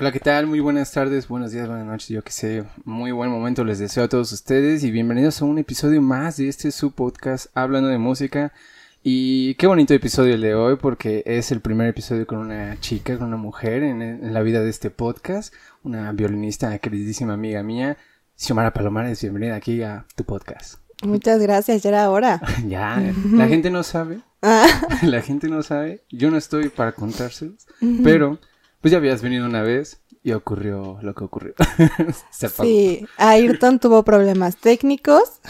Hola, ¿qué tal? Muy buenas tardes, buenos días, buenas noches, yo que sé. Muy buen momento les deseo a todos ustedes y bienvenidos a un episodio más de este su podcast Hablando de Música. Y qué bonito episodio el de hoy porque es el primer episodio con una chica, con una mujer en, en la vida de este podcast, una violinista, queridísima amiga mía, Xiomara Palomares, bienvenida aquí a tu podcast. Muchas gracias, ya era hora. ya, la gente no sabe, la gente no sabe, yo no estoy para contárselos, pero pues ya habías venido una vez y ocurrió lo que ocurrió. sí, Ayrton tuvo problemas técnicos.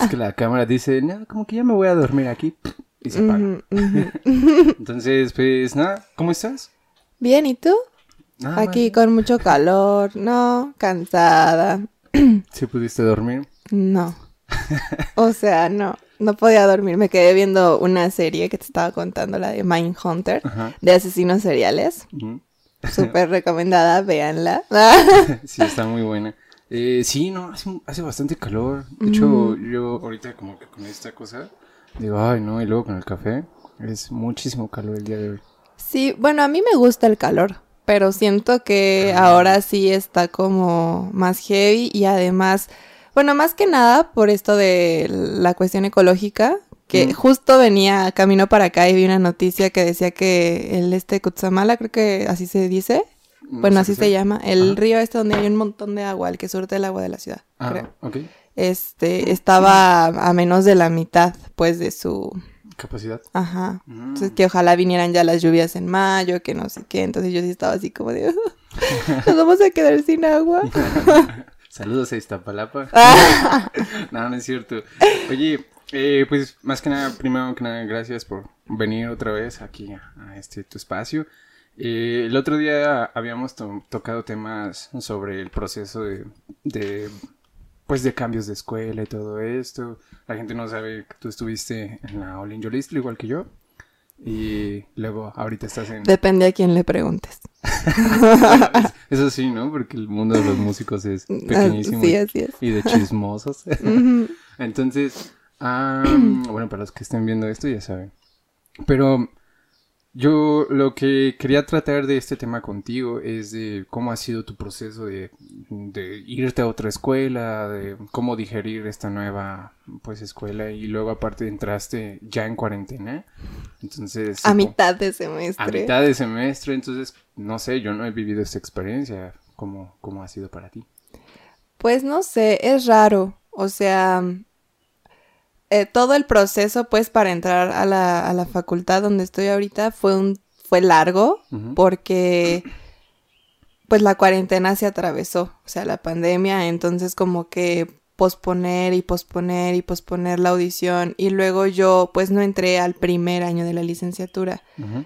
es que la cámara dice, no, como que ya me voy a dormir aquí. Y se apaga. Entonces, pues nada, ¿cómo estás? Bien, ¿y tú? Ah, aquí con mucho calor, no, cansada. ¿Sí pudiste dormir? No. O sea, no, no podía dormir. Me quedé viendo una serie que te estaba contando, la de Mindhunter, de asesinos seriales. Súper recomendada, véanla. sí, está muy buena. Eh, sí, no, hace, bastante calor. De hecho, yo ahorita como que con esta cosa, digo, ay, no, y luego con el café, es muchísimo calor el día de hoy. Sí, bueno, a mí me gusta el calor, pero siento que ahora sí está como más heavy y además bueno, más que nada por esto de la cuestión ecológica, que justo venía camino para acá y vi una noticia que decía que el este Kutsamala, creo que así se dice, bueno, así se llama, el río este donde hay un montón de agua, el que surte el agua de la ciudad, ah, creo. Este, estaba a menos de la mitad, pues, de su capacidad. Ajá. Mm. Entonces que ojalá vinieran ya las lluvias en mayo, que no sé qué. Entonces yo sí estaba así como de, nos vamos a quedar sin agua. Saludos a Iztapalapa. Ah. no, no es cierto. Oye, eh, pues más que nada, primero que nada, gracias por venir otra vez aquí a, este tu espacio. Eh, el otro día habíamos tocado temas sobre el proceso de, de, pues de cambios de escuela y todo esto. La gente no sabe que tú estuviste en la All in igual que yo. Y luego ahorita estás en... Depende a quién le preguntes. Eso sí, ¿no? Porque el mundo de los músicos es ah, pequeñísimo. Sí, así es. Y de chismosos. Entonces, bueno, para los que estén viendo esto ya saben. Pero yo lo que quería tratar de este tema contigo es de cómo ha sido tu proceso de, irte a otra escuela, de cómo digerir esta nueva pues escuela y luego aparte entraste ya en cuarentena. Entonces... A mitad de semestre. A mitad de semestre, entonces no sé, yo no he vivido esta experiencia. ¿Cómo, cómo ha sido para ti? Pues no sé, es raro. O sea, eh, todo el proceso, pues, para entrar a la, a la, facultad donde estoy ahorita fue un fue largo porque pues la cuarentena se atravesó, o sea, la pandemia, entonces como que posponer y posponer y posponer la audición y luego yo pues no entré al primer año de la licenciatura.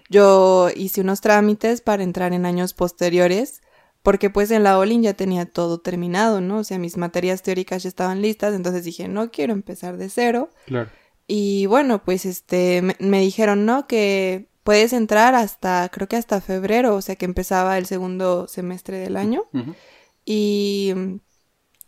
Yo hice unos trámites para entrar en años posteriores porque pues en la Olin ya tenía todo terminado, ¿no? O sea, mis materias teóricas ya estaban listas, entonces dije, no quiero empezar de cero. Claro. Y bueno, pues este, me, dijeron, ¿no? Que puedes entrar hasta, creo que hasta febrero, o sea, que empezaba el segundo semestre del año. Y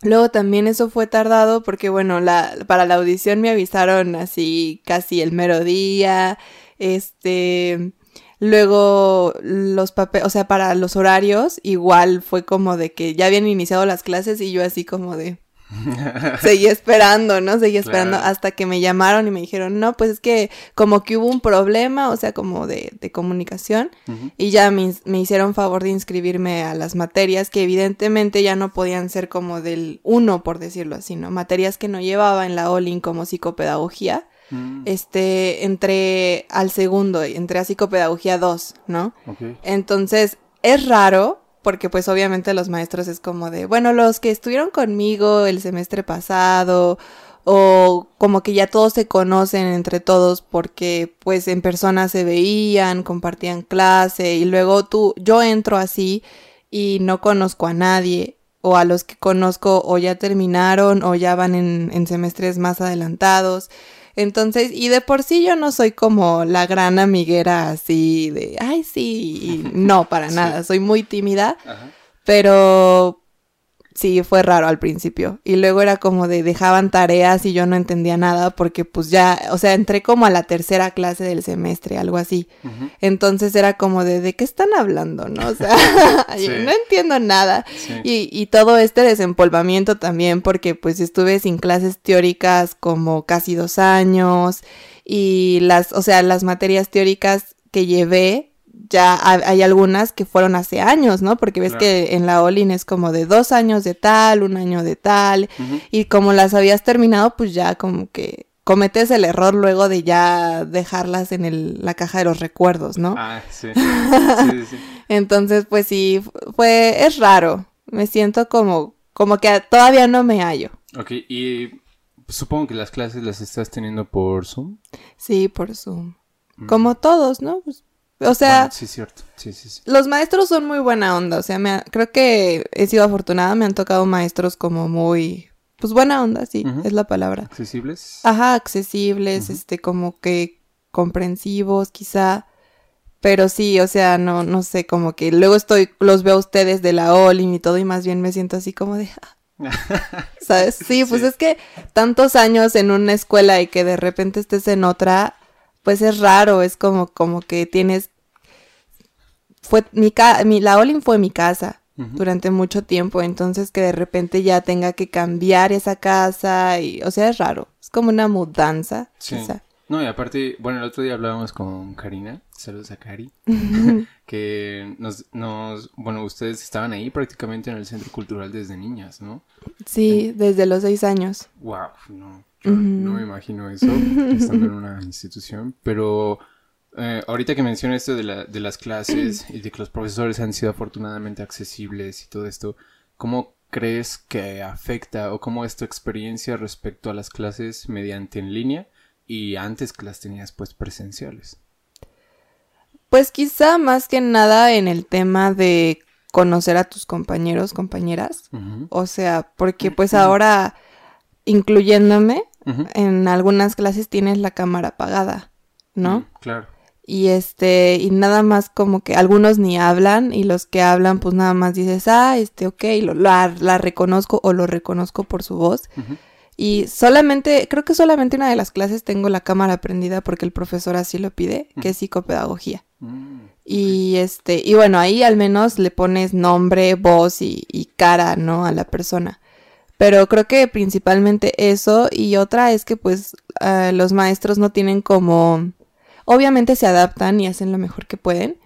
luego también eso fue tardado porque, bueno, la, para la audición me avisaron así casi el mero día, este Luego los papeles, o sea, para los horarios, igual fue como de que ya habían iniciado las clases y yo así como de... Seguí esperando, ¿no? Seguí esperando hasta que me llamaron y me dijeron, no, pues es que como que hubo un problema, o sea, como de, de comunicación, y ya me, me, hicieron favor de inscribirme a las materias que evidentemente ya no podían ser como del uno, por decirlo así, ¿no? Materias que no llevaba en la OLIN como psicopedagogía, Mm. este, entré al segundo, entré a psicopedagogía 2, ¿no? Entonces, es raro, porque pues obviamente los maestros es como de, bueno, los que estuvieron conmigo el semestre pasado, o como que ya todos se conocen entre todos porque pues en persona se veían, compartían clase y luego tú, yo entro así y no conozco a nadie o a los que conozco o ya terminaron o ya van en, en semestres más adelantados. Entonces, y de por sí yo no soy como la gran amiguera así de, ay, sí, no, para nada, soy muy tímida, pero Sí, fue raro al principio. Y luego era como de dejaban tareas y yo no entendía nada porque pues ya, o sea, entré como a la tercera clase del semestre, algo así. Entonces era como de, ¿de qué están hablando? ¿No? O sea, no entiendo nada. Y, y todo este desempolvamiento también porque pues estuve sin clases teóricas como casi dos años y las, o sea, las materias teóricas que llevé ya hay algunas que fueron hace años, ¿no? Porque ves que en la Olin es como de dos años de tal, un año de tal, y como las habías terminado, pues ya como que cometes el error luego de ya dejarlas en el, la caja de los recuerdos, ¿no? Ah, sí. sí, sí. Entonces, pues sí, fue, es raro. Me siento como, como que todavía no me hallo. Ok, y supongo que las clases las estás teniendo por Zoom. Sí, por Zoom. Mm. Como todos, ¿no? Pues o sea, sí, cierto. Sí, sí, sí. los maestros son muy buena onda. O sea, me creo que he sido afortunada. Me han tocado maestros como muy, pues buena onda, sí, es la palabra. Accesibles. Ajá, accesibles, este, como que comprensivos, quizá. Pero sí, o sea, no, no sé, como que luego estoy, los veo a ustedes de la Olin y todo, y más bien me siento así como de. ¿Sabes? Sí, pues es que tantos años en una escuela y que de repente estés en otra, pues es raro, es como, como que tienes fue mi, mi la Olin fue mi casa durante mucho tiempo, entonces que de repente ya tenga que cambiar esa casa y, o sea, es raro, es como una mudanza. Sí. No, y aparte, bueno, el otro día hablábamos con Karina, saludos a Cari, que nos, nos, bueno, ustedes estaban ahí prácticamente en el centro cultural desde niñas, ¿no? Sí, desde los seis años. Wow, no, no me imagino eso, estando en una institución, pero eh, ahorita que mencioné esto de, la, de las clases y de que los profesores han sido afortunadamente accesibles y todo esto, ¿cómo crees que afecta o cómo es tu experiencia respecto a las clases mediante en línea y antes que las tenías pues presenciales? Pues quizá más que nada en el tema de conocer a tus compañeros, compañeras. O sea, porque pues ahora, incluyéndome, en algunas clases tienes la cámara apagada, ¿no? Mm, claro y este y nada más como que algunos ni hablan y los que hablan pues nada más dices ah este ok lo, la, reconozco o lo reconozco por su voz. Y solamente creo que solamente una de las clases tengo la cámara prendida porque el profesor así lo pide que es psicopedagogía. Mm, y este y bueno ahí al menos le pones nombre voz y, cara no a la persona. Pero creo que principalmente eso y otra es que pues eh, los maestros no tienen como Obviamente se adaptan y hacen lo mejor que pueden,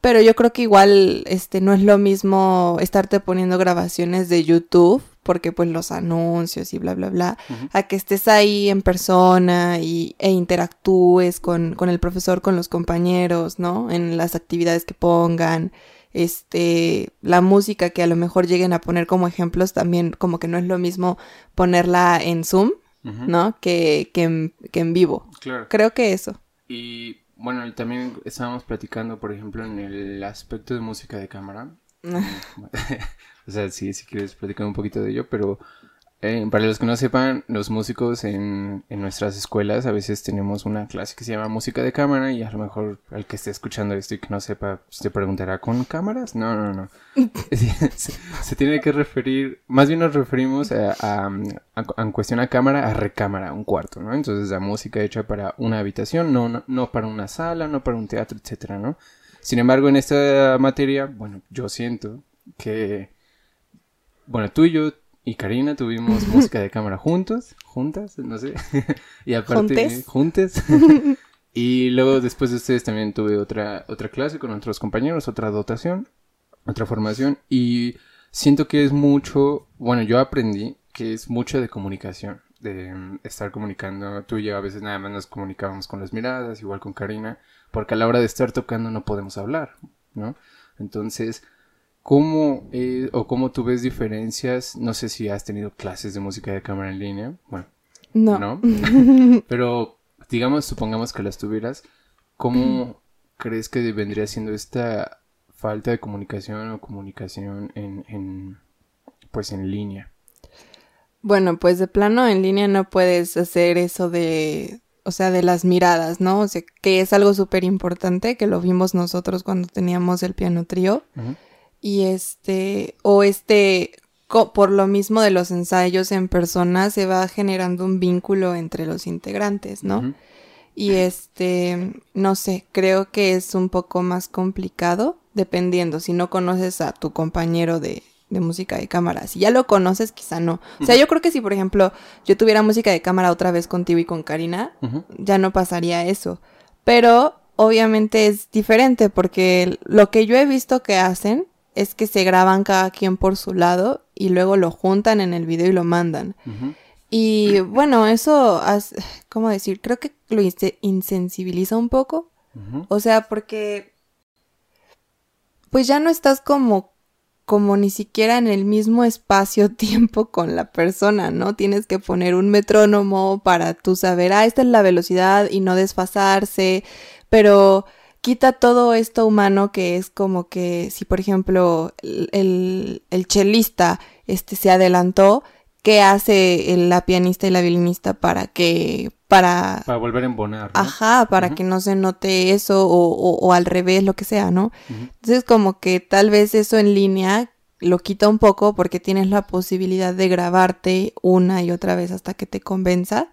pero yo creo que igual este no es lo mismo estarte poniendo grabaciones de YouTube porque pues los anuncios y bla bla bla, a que estés ahí en persona y, e interactúes con, con el profesor, con los compañeros, ¿no? En las actividades que pongan, este, la música que a lo mejor lleguen a poner como ejemplos también, como que no es lo mismo ponerla en Zoom, ¿no? Que, que, en, que en vivo. Claro. Creo que eso. Y bueno, también estábamos platicando, por ejemplo, en el aspecto de música de cámara. o sea, sí, si quieres platicar un poquito de ello, pero eh, para los que no sepan, los músicos en, en, nuestras escuelas a veces tenemos una clase que se llama música de cámara y a lo mejor el que esté escuchando esto y que no sepa, pues, te preguntará, ¿con cámaras? No, no, no. se, tiene que referir, más bien nos referimos a, a, en cuestión a cámara, a recámara, un cuarto, ¿no? Entonces la música hecha para una habitación, no, no, no para una sala, no para un teatro, etcétera, ¿no? Sin embargo, en esta materia, bueno, yo siento que, bueno, tú y yo y Karina tuvimos música de cámara juntos, juntas, no sé. y aparte, juntes. y luego después de ustedes también tuve otra, otra clase con otros compañeros, otra dotación, otra formación. Y siento que es mucho, bueno, yo aprendí que es mucho de comunicación, de mm, estar comunicando. Tú y yo a veces nada más nos comunicábamos con las miradas, igual con Karina, porque a la hora de estar tocando no podemos hablar, ¿no? Entonces, ¿Cómo eh, o cómo tú ves diferencias? No sé si has tenido clases de música de cámara en línea. Bueno, no. ¿no? Pero, digamos, supongamos que las tuvieras. ¿Cómo crees que vendría siendo esta falta de comunicación o comunicación en, en, pues en línea? Bueno, pues de plano en línea no puedes hacer eso de, o sea, de las miradas, ¿no? O sea, que es algo súper importante, que lo vimos nosotros cuando teníamos el piano trío. Y este, o este, por lo mismo de los ensayos en persona se va generando un vínculo entre los integrantes, ¿no? Y este, no sé, creo que es un poco más complicado dependiendo si no conoces a tu compañero de, de música de cámara. Si ya lo conoces, quizá no. O sea, yo creo que si, por ejemplo, yo tuviera música de cámara otra vez contigo y con Karina, ya no pasaría eso. Pero obviamente es diferente porque lo que yo he visto que hacen es que se graban cada quien por su lado y luego lo juntan en el video y lo mandan. Y bueno, eso, ¿cómo decir? Creo que lo insensibiliza un poco. O sea, porque pues ya no estás como como ni siquiera en el mismo espacio-tiempo con la persona, ¿no? Tienes que poner un metrónomo para tú saber, ah, esta es la velocidad y no desfasarse, pero quita todo esto humano que es como que si por ejemplo el, el chelista este se adelantó, ¿qué hace la pianista y la violinista para que para para volver a embonar ajá para que no se note eso o, o, al revés lo que sea no entonces como que tal vez eso en línea lo quita un poco porque tienes la posibilidad de grabarte una y otra vez hasta que te convenza.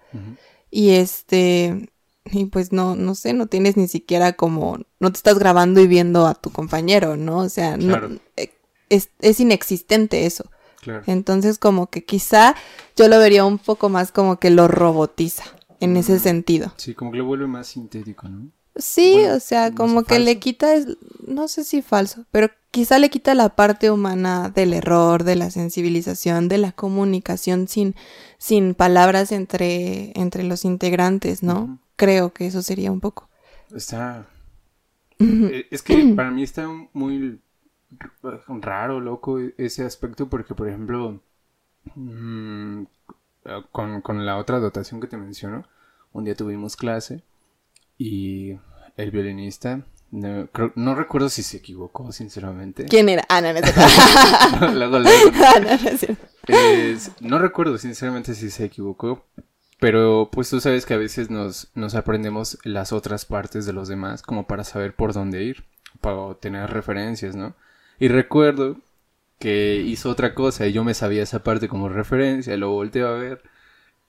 Y este y pues no, no sé, no tienes ni siquiera como, no te estás grabando y viendo a tu compañero, ¿no? O sea, no, eh, es, es, inexistente eso. Claro. Entonces como que quizá yo lo vería un poco más como que lo robotiza en ese mm. sentido. Sí, como que lo vuelve más sintético, ¿no? Sí, o sea, como que le quita, no sé si falso, pero quizá le quita la parte humana del error, de la sensibilización, de la comunicación sin, sin palabras entre, entre los integrantes, ¿no? Creo que eso sería un poco. Está. Eh, es que para mí está muy raro, loco, ese aspecto, porque, por ejemplo, mm, con, la otra dotación que te menciono, un día tuvimos clase y el violinista no, recuerdo si se equivocó, sinceramente. ¿Quién era? Ah, no, no, no recuerdo, sinceramente, si se equivocó, pero pues tú sabes que a veces nos, nos aprendemos las otras partes de los demás como para saber por dónde ir, para tener referencias, ¿no? Y recuerdo que hizo otra cosa y yo me sabía esa parte como referencia, lo volteo a ver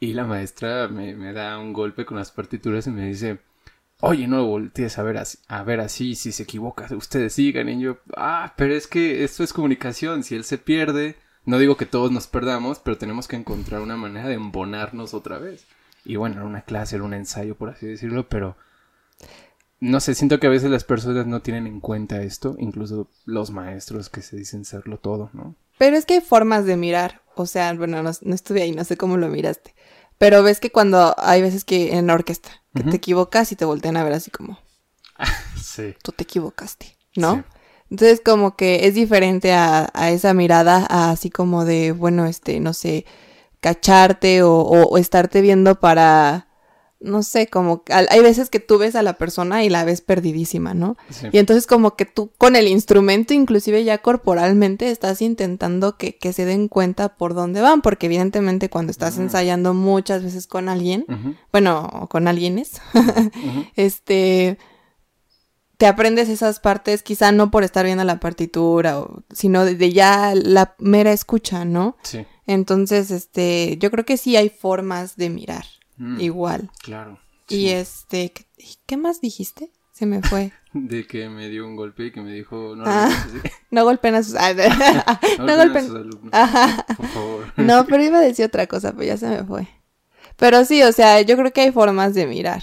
y la maestra me, me da un golpe con las partituras y me dice, oye, no lo voltees a ver así, a ver así, si se equivoca, ustedes sigan y yo, ah, pero es que esto es comunicación, si él se pierde no digo que todos nos perdamos, pero tenemos que encontrar una manera de embonarnos otra vez. Y bueno, era una clase, era un ensayo, por así decirlo, pero no sé, siento que a veces las personas no tienen en cuenta esto, incluso los maestros que se dicen serlo todo, ¿no? Pero es que hay formas de mirar, o sea, bueno, no, estuve ahí, no sé cómo lo miraste, pero ves que cuando hay veces que en la orquesta, que te equivocas y te voltean a ver así como, sí. Tú te equivocaste, ¿no? Sí. Entonces como que es diferente a, a esa mirada, así como de, bueno, este, no sé, cacharte o, o, estarte viendo para, no sé, como hay veces que tú ves a la persona y la ves perdidísima, ¿no? Y entonces como que tú con el instrumento, inclusive ya corporalmente, estás intentando que, que se den cuenta por dónde van, porque evidentemente cuando estás ensayando muchas veces con alguien, bueno, con alguienes, este te aprendes esas partes, quizá no por estar viendo la partitura, sino de, ya la mera escucha, ¿no? Sí. Entonces, este, yo creo que sí hay formas de mirar, mm, igual. Claro. Y este, ¿qué más dijiste? Se me fue. de que me dio un golpe y que me dijo, no, ah, no golpeen a sus, ah, no, golpeen a sus alumnos. Por favor. no, pero iba a decir otra cosa, pero ya se me fue. Pero sí, o sea, yo creo que hay formas de mirar.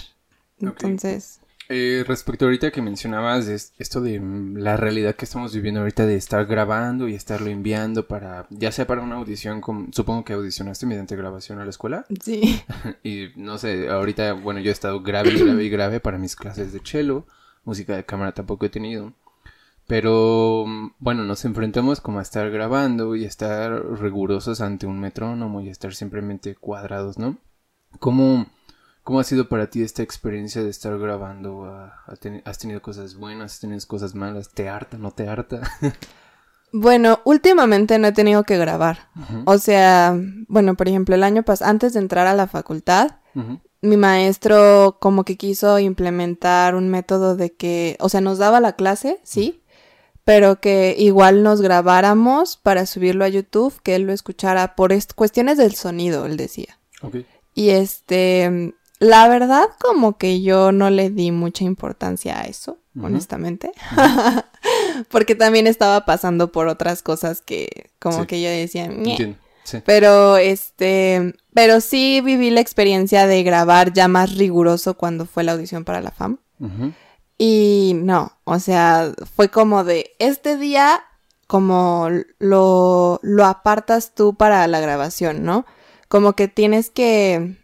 Entonces. Eh, respecto ahorita que mencionabas esto de mm, la realidad que estamos viviendo ahorita de estar grabando y estarlo enviando para, ya sea para una audición, supongo que audicionaste mediante grabación a la escuela. Sí. y no sé, ahorita, bueno, yo he estado grave y grave y grave para mis clases de cello, música de cámara tampoco he tenido. Pero mm, bueno, nos enfrentamos como a estar grabando y estar rigurosos ante un metrónomo y estar simplemente cuadrados, ¿no? ¿Cómo, ¿Cómo ha sido para ti esta experiencia de estar grabando? ¿Has tenido cosas buenas? ¿Has tenido cosas malas? ¿Te harta? ¿No te harta? bueno, últimamente no he tenido que grabar. O sea, bueno, por ejemplo, el año pasado, antes de entrar a la facultad, mi maestro como que quiso implementar un método de que, o sea, nos daba la clase, sí, pero que igual nos grabáramos para subirlo a YouTube, que él lo escuchara por cuestiones del sonido, él decía. Y este, la verdad como que yo no le di mucha importancia a eso, honestamente, porque también estaba pasando por otras cosas que como que yo decía, pero este, pero sí viví la experiencia de grabar ya más riguroso cuando fue la audición para la FAM. Y no, o sea, fue como de este día como lo, lo apartas tú para la grabación, ¿no? Como que tienes que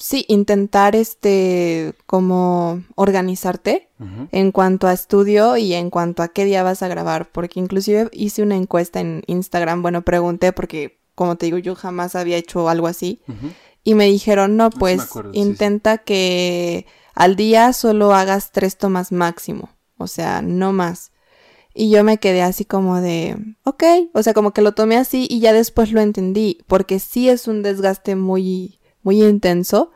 sí, intentar este como organizarte en cuanto a estudio y en cuanto a qué día vas a grabar, porque inclusive hice una encuesta en Instagram, bueno, pregunté porque como te digo, yo jamás había hecho algo así y me dijeron, "No, pues intenta que al día solo hagas tres tomas máximo, o sea, no más." Y yo me quedé así como de, ok, o sea, como que lo tomé así y ya después lo entendí, porque sí es un desgaste muy muy intenso,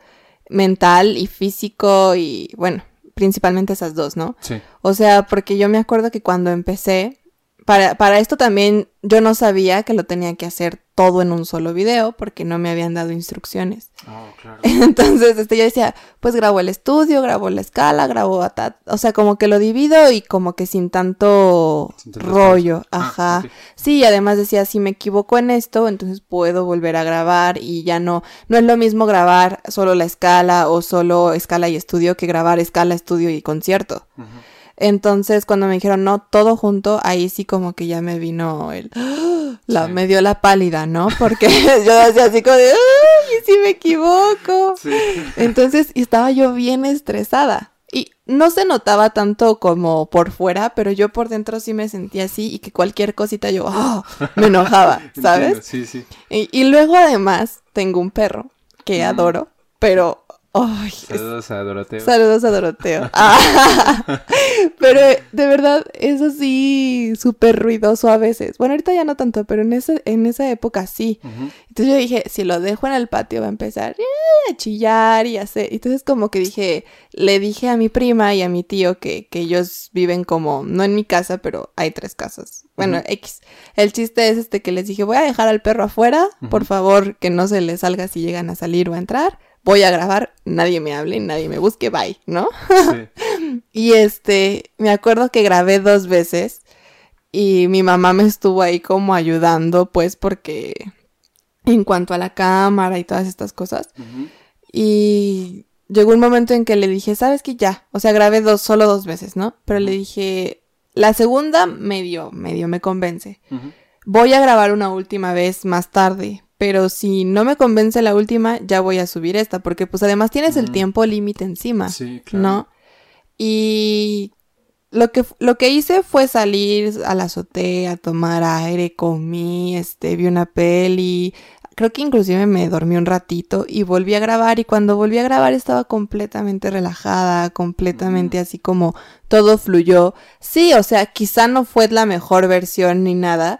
mental y físico y bueno, principalmente esas dos, ¿no? Sí. O sea, porque yo me acuerdo que cuando empecé, para, para esto también yo no sabía que lo tenía que hacer todo en un solo video porque no me habían dado instrucciones. Oh, claro. Entonces, este, yo decía, pues grabo el estudio, grabo la escala, grabo a o sea, como que lo divido y como que sin tanto, rollo, ah, ajá. Sí, y además decía, si me equivoco en esto, entonces puedo volver a grabar y ya no, no es lo mismo grabar solo la escala o solo escala y estudio que grabar escala, estudio y concierto. Entonces, cuando me dijeron no, todo junto, ahí sí como que ya me vino el... La, Me dio la pálida, ¿no? Porque yo decía así como de, ¡ay, si me equivoco! Sí. Entonces, estaba yo bien estresada. Y no se notaba tanto como por fuera, pero yo por dentro sí me sentía así y que cualquier cosita yo, ¡oh! Me enojaba, ¿sabes? sí, sí. Y, y, luego además tengo un perro que adoro, pero Saludos a Doroteo. Saludos a Doroteo. Ah. pero de verdad es así súper ruidoso a veces. Bueno, ahorita ya no tanto, pero en, ese, en esa época sí. Entonces yo dije, si lo dejo en el patio va a empezar eh, a chillar y hacer. Entonces como que dije, le dije a mi prima y a mi tío que, que ellos viven como, no en mi casa, pero hay tres casas. Bueno, X. El chiste es este que les dije, voy a dejar al perro afuera, por favor que no se le salga si llegan a salir o a entrar voy a grabar, nadie me hable, nadie me busque, bye, ¿no? Sí. y este, me acuerdo que grabé dos veces y mi mamá me estuvo ahí como ayudando, pues porque en cuanto a la cámara y todas estas cosas. Y llegó un momento en que le dije, ¿sabes qué? Ya, o sea, grabé dos, solo dos veces, ¿no? Pero le dije, la segunda medio, medio me convence. Voy a grabar una última vez más tarde, pero si no me convence la última, ya voy a subir esta, porque pues además tienes el tiempo límite encima, sí, claro. ¿no? Y lo que, lo que hice fue salir a la azotea, a tomar aire, comí, este, vi una peli, creo que inclusive me dormí un ratito y volví a grabar y cuando volví a grabar estaba completamente relajada, completamente así como todo fluyó. Sí, o sea, quizá no fue la mejor versión ni nada,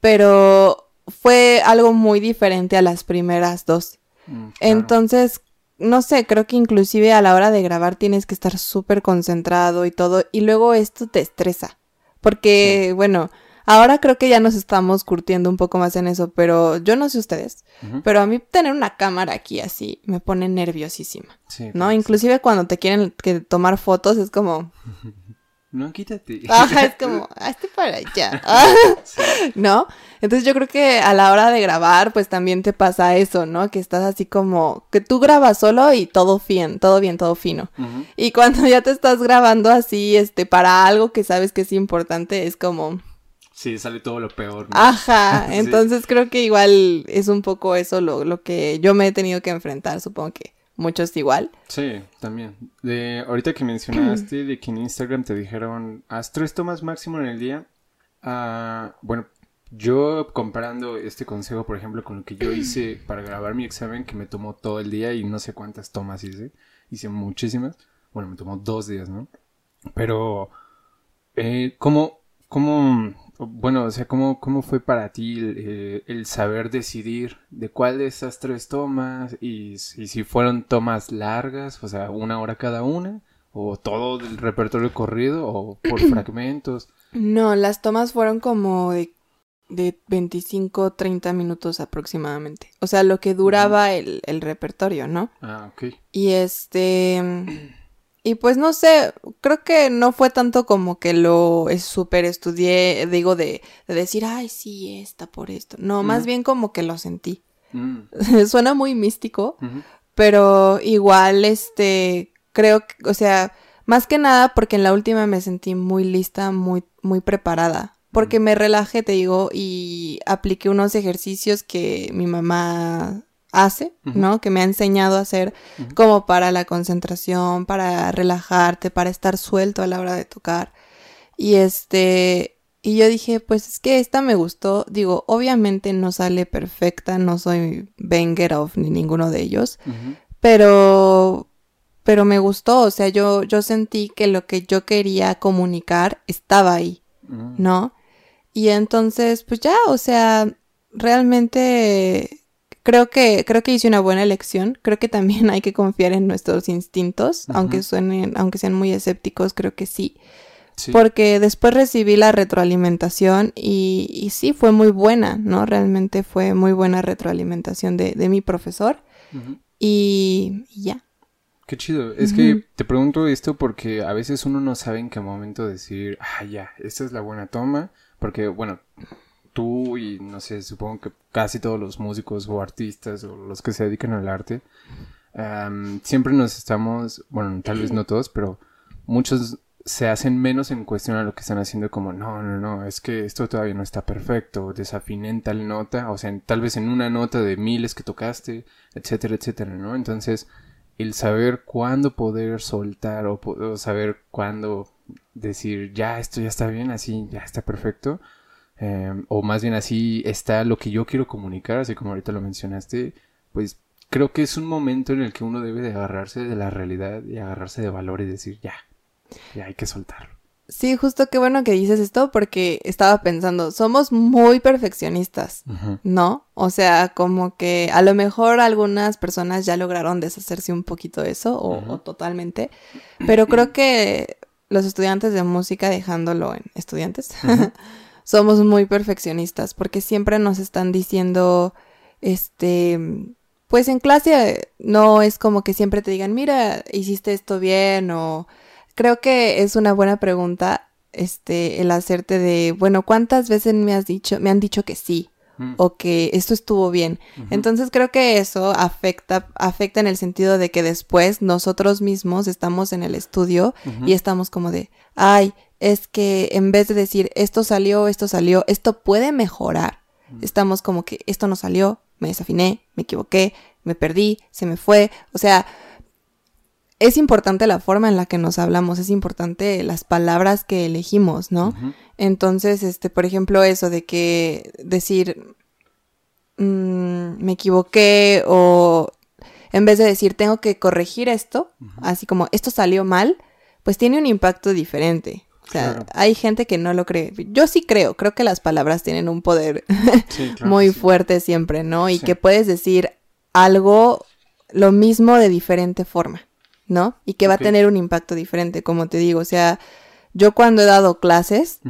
pero fue algo muy diferente a las primeras dos. Mm, Entonces, no sé, creo que inclusive a la hora de grabar tienes que estar súper concentrado y todo, y luego esto te estresa. Porque, bueno, ahora creo que ya nos estamos curtiendo un poco más en eso, pero yo no sé ustedes, pero a mí tener una cámara aquí así me pone nerviosísima. ¿No? Inclusive cuando te quieren que tomar fotos es como... No, quítate. Ajá, es como, hazte para allá. ¿No? Entonces yo creo que a la hora de grabar, pues también te pasa eso, ¿no? Que estás así como, que tú grabas solo y todo bien, todo bien, todo fino. Y cuando ya te estás grabando así, este, para algo que sabes que es importante, es como... Sí, sale todo lo peor. ¿no? Ajá, entonces creo que igual es un poco eso lo, lo que yo me he tenido que enfrentar, supongo que muchos igual. Sí, también. De, ahorita que mencionaste de que en Instagram te dijeron, haz tres tomas máximo en el día. Uh, bueno, yo comparando este consejo, por ejemplo, con lo que yo hice para grabar mi examen, que me tomó todo el día y no sé cuántas tomas hice, hice muchísimas. Bueno, me tomó dos días, ¿no? Pero, eh, ¿cómo, cómo bueno, o sea, ¿cómo, cómo fue para ti el, eh, saber decidir de cuál de esas tres tomas y, si fueron tomas largas, o sea, una hora cada una, ¿O todo el repertorio corrido o por fragmentos? No, las tomas fueron como de, de 25, 30 minutos aproximadamente. O sea, lo que duraba el, el repertorio, ¿no? Ah, ok. Y este... Y pues no sé, creo que no fue tanto como que lo super estudié, digo, de, de decir, ay, sí, esta por esto. No, más bien como que lo sentí. Mm. Suena muy místico, pero igual, este, creo que, o sea, más que nada porque en la última me sentí muy lista, muy, muy preparada. Porque me relajé, te digo, y apliqué unos ejercicios que mi mamá hace. ¿no? Que me ha enseñado a hacer como para la concentración, para relajarte, para estar suelto a la hora de tocar. Y este, y yo dije, pues es que esta me gustó. Digo, obviamente no sale perfecta, no soy banger of ni ninguno de ellos, pero pero me gustó, o sea, yo yo sentí que lo que yo quería comunicar estaba ahí, Mm. ¿no? Y entonces, pues ya, o sea, realmente creo que creo que hice una buena elección. Creo que también hay que confiar en nuestros instintos, aunque suenen, aunque sean muy escépticos, creo que sí. Sí. Porque después recibí la retroalimentación y, y sí fue muy buena, ¿no? Realmente fue muy buena retroalimentación de, de mi profesor y, y ya. Qué chido. Es que te pregunto esto porque a veces uno no sabe en qué momento decir, ah, ya, esta es la buena toma. Porque, bueno, tú y no sé, supongo que casi todos los músicos o artistas o los que se dedican al arte, am, siempre nos estamos, bueno, tal vez no todos, pero muchos se hacen menos en cuestión a lo que están haciendo como, no, no, no, es que esto todavía no está perfecto, desafiné en tal nota, o sea, tal vez en una nota de miles que tocaste, etcétera, etcétera, ¿no? Entonces, el saber cuándo poder soltar o saber cuándo decir, ya, esto ya está bien, así, ya está perfecto, eh, o más bien así está lo que yo quiero comunicar, así como ahorita lo mencionaste, pues creo que es un momento en el que uno debe de agarrarse de la realidad y agarrarse de valor y decir, ya, ya hay que soltarlo. Sí, justo qué bueno que dices esto porque estaba pensando, somos muy perfeccionistas. ¿no? O sea, como que a lo mejor algunas personas ya lograron deshacerse un poquito de eso o, o totalmente, pero creo que los estudiantes de música, dejándolo en estudiantes. somos muy perfeccionistas porque siempre nos están diciendo, este, pues en clase no es como que siempre te digan, mira, hiciste esto bien o creo que es una buena pregunta, este, el hacerte de, bueno, ¿cuántas veces me has dicho, me han dicho que sí? Mm. o que esto estuvo bien. Entonces creo que eso afecta, afecta en el sentido de que después nosotros mismos estamos en el estudio y estamos como de, ay, es que en vez de decir esto salió, esto salió, esto puede mejorar, estamos como que esto no salió, me desafiné, me equivoqué, me perdí, se me fue, o sea, es importante la forma en la que nos hablamos, es importante las palabras que elegimos, ¿no? Entonces, este, por ejemplo, eso de que decir mm, me equivoqué o en vez de decir tengo que corregir esto, así como esto salió mal, pues tiene un impacto diferente. O sea, Claro. hay gente que no lo cree. Yo sí creo, creo que las palabras tienen un poder Sí, claro muy sí. fuerte siempre, ¿no? Y Sí. que puedes decir algo, lo mismo de diferente forma, ¿no? Y que va a tener un impacto diferente, como te digo. O sea, yo cuando he dado clases,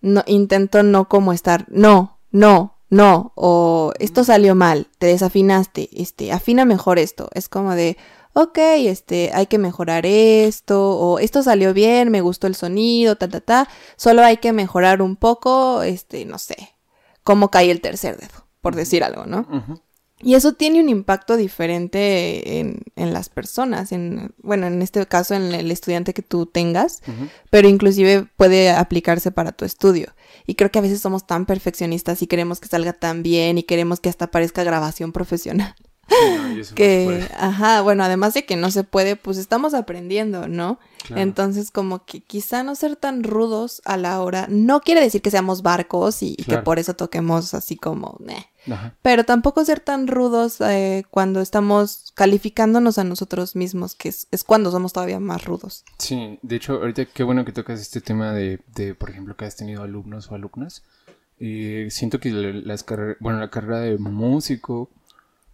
no, intento no como estar, no, no, no, o esto salió mal, te desafinaste, este, afina mejor esto. Es como de, ok, este, hay que mejorar esto, o esto salió bien, me gustó el sonido, ta, ta, ta, solo hay que mejorar un poco, este, no sé, cómo cae el tercer dedo, por decir algo, ¿no? Y eso tiene un impacto diferente en, en las personas, en, bueno, en este caso en el estudiante que tú tengas, pero inclusive puede aplicarse para tu estudio. Y creo que a veces somos tan perfeccionistas y queremos que salga tan bien y queremos que hasta parezca grabación profesional. Sí, no, y eso no se Que, puede. ajá, bueno, además de que no se puede, pues estamos aprendiendo, ¿no? Claro. Entonces, como que quizá no ser tan rudos a la hora, no quiere decir que seamos barcos y, y que por eso toquemos así como, "Meh". Ajá. pero tampoco ser tan rudos eh, cuando estamos calificándonos a nosotros mismos, que es, es cuando somos todavía más rudos. Sí, de hecho, ahorita qué bueno que tocas este tema de, de por ejemplo, que has tenido alumnos o alumnas. Eh, siento que la- las carreras, bueno, la carrera de músico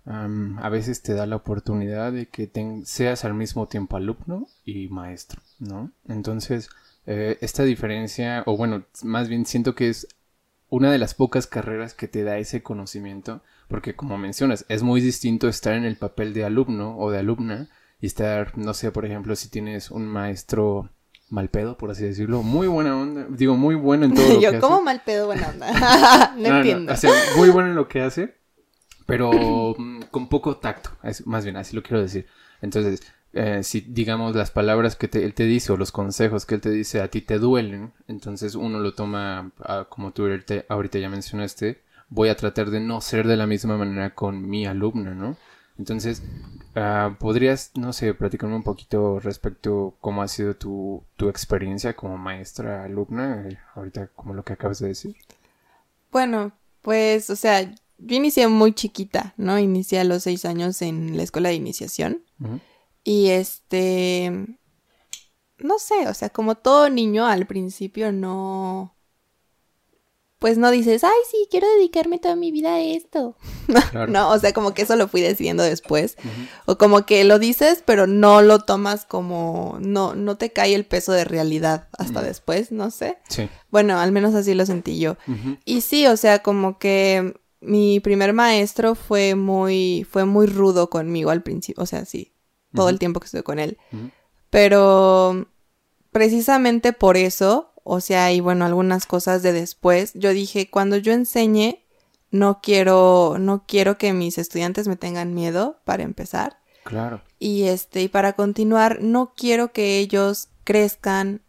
a veces te da la oportunidad de que seas al mismo tiempo alumno y maestro, ¿no? Entonces, eh, esta diferencia, o bueno, más bien siento que es una de las pocas carreras que te da ese conocimiento, porque como mencionas, es muy distinto estar en el papel de alumno o de alumna y estar, no sé, por ejemplo, si tienes un maestro mal pedo, por así decirlo, muy buena onda, digo, muy bueno en todo lo Yo, ¿cómo mal pedo buena onda? no, entiendo. o sea, muy bueno en lo que hace, pero mm, con poco tacto, más bien, así lo quiero decir. Entonces, eh, si digamos las palabras que él te dice o los consejos que él te dice a ti te duelen, entonces uno lo toma ah, como tú ahorita ya mencionaste, voy a tratar de no ser de la misma manera con mi alumna, ¿no? Entonces, uh, ¿podrías, no sé, platicarme un poquito respecto cómo ha sido tu, tu experiencia como maestra alumna, eh, ahorita como lo que acabas de decir? Bueno, pues, o sea, yo inicié muy chiquita, ¿no? Inicié a los seis años en la escuela de iniciación. Y este, no sé, o sea, como todo niño al principio no, pues no dices, ay, sí, quiero dedicarme toda mi vida a esto. no, o sea, como que eso lo fui decidiendo después. O como que lo dices, pero no lo tomas como, no, no te cae el peso de realidad hasta después, no sé. Sí. Bueno, al menos así lo sentí yo. Y sí, o sea, como que mi primer maestro fue muy, fue muy rudo conmigo al principio, o sea, sí, todo el tiempo que estuve con él. Pero precisamente por eso o sea, y bueno, algunas cosas de después, yo dije, cuando yo enseñe, no quiero, no quiero que mis estudiantes me tengan miedo, para empezar. Claro. Y este, y para continuar, no quiero que ellos crezcan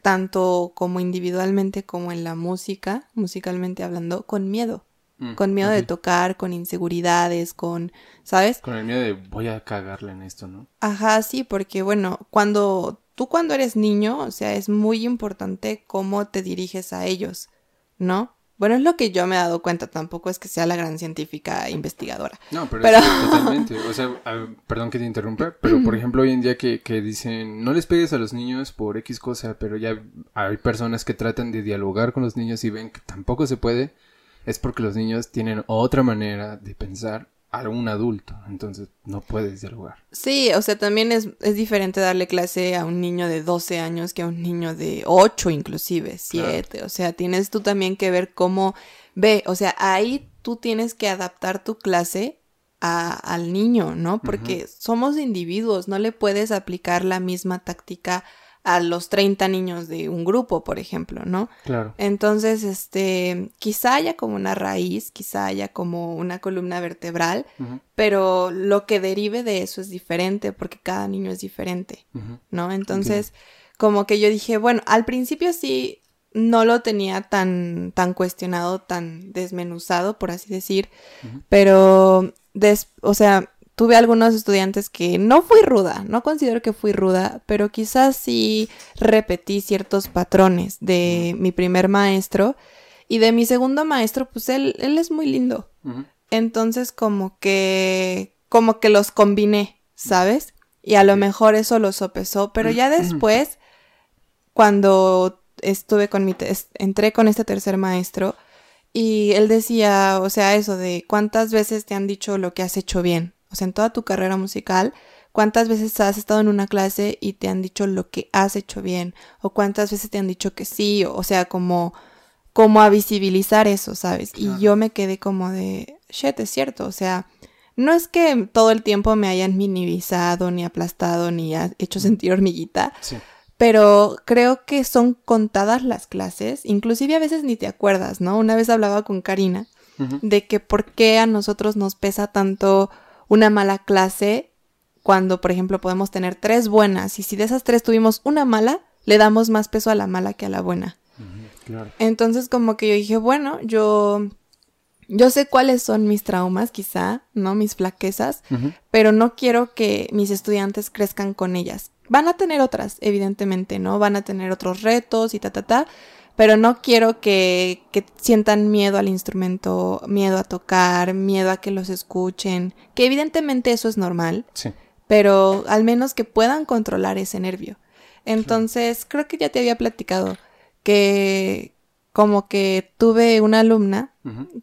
tanto como individualmente como en la música, musicalmente hablando, con miedo. Mm, con miedo de tocar, con inseguridades, con, ¿sabes? Con el miedo de voy a cagarle en esto, ¿no? Ajá, sí, porque bueno, cuando tú cuando eres niño, o sea, es muy importante cómo te diriges a ellos, ¿no? Bueno, es lo que yo me he dado cuenta, tampoco es que sea la gran científica investigadora. No, pero, Es totalmente. O sea, perdón que te interrumpa, pero por ejemplo, hoy en día que, que, dicen, no les pegues a los niños por X cosa, pero ya hay personas que tratan de dialogar con los niños y ven que tampoco se puede, es porque los niños tienen otra manera de pensar a un adulto, entonces no puedes dialogar. Sí, o sea, también es, es, diferente darle clase a un niño de 12 años que a un niño de 8 inclusive, 7, o sea, tienes tú también que ver cómo ve, o sea, ahí tú tienes que adaptar tu clase a, al niño, ¿no? Porque somos individuos, no le puedes aplicar la misma táctica a los 30 niños de un grupo, por ejemplo, ¿no? Claro. Entonces, este, quizá haya como una raíz, quizá haya como una columna vertebral, pero lo que derive de eso es diferente porque cada niño es diferente, ¿no? Entonces, como que yo dije, bueno, al principio sí no lo tenía tan, tan cuestionado, tan desmenuzado, por así decir, pero, des, o sea, tuve algunos estudiantes que no fui ruda, no considero que fui ruda, pero quizás sí repetí ciertos patrones de mi primer maestro y de mi segundo maestro, pues él, él es muy lindo. Entonces como que, como que los combiné, ¿sabes? Y a lo mejor eso lo sopesó, pero ya después, cuando estuve con mi, entré con este tercer maestro, y él decía, o sea, eso de cuántas veces te han dicho lo que has hecho bien, o sea, en toda tu carrera musical, ¿cuántas veces has estado en una clase y te han dicho lo que has hecho bien? ¿O cuántas veces te han dicho que sí? O sea, como, como a visibilizar eso, ¿sabes? Y yo me quedé como de, shit, es cierto, o sea, no es que todo el tiempo me hayan minimizado, ni aplastado, ni hecho sentir hormiguita. Pero creo que son contadas las clases, inclusive a veces ni te acuerdas, ¿no? Una vez hablaba con Karina de que por qué a nosotros nos pesa tanto una mala clase cuando, por ejemplo, podemos tener tres buenas y si de esas tres tuvimos una mala, le damos más peso a la mala que a la buena. Entonces como que yo dije, bueno, yo yo sé cuáles son mis traumas, quizá, ¿no? Mis flaquezas, pero no quiero que mis estudiantes crezcan con ellas. Van a tener otras, evidentemente, ¿no? Van a tener otros retos y ta, ta, ta, pero no quiero que, que, sientan miedo al instrumento, miedo a tocar, miedo a que los escuchen, que evidentemente eso es normal, sí. pero al menos que puedan controlar ese nervio. Entonces, creo que ya te había platicado que como que tuve una alumna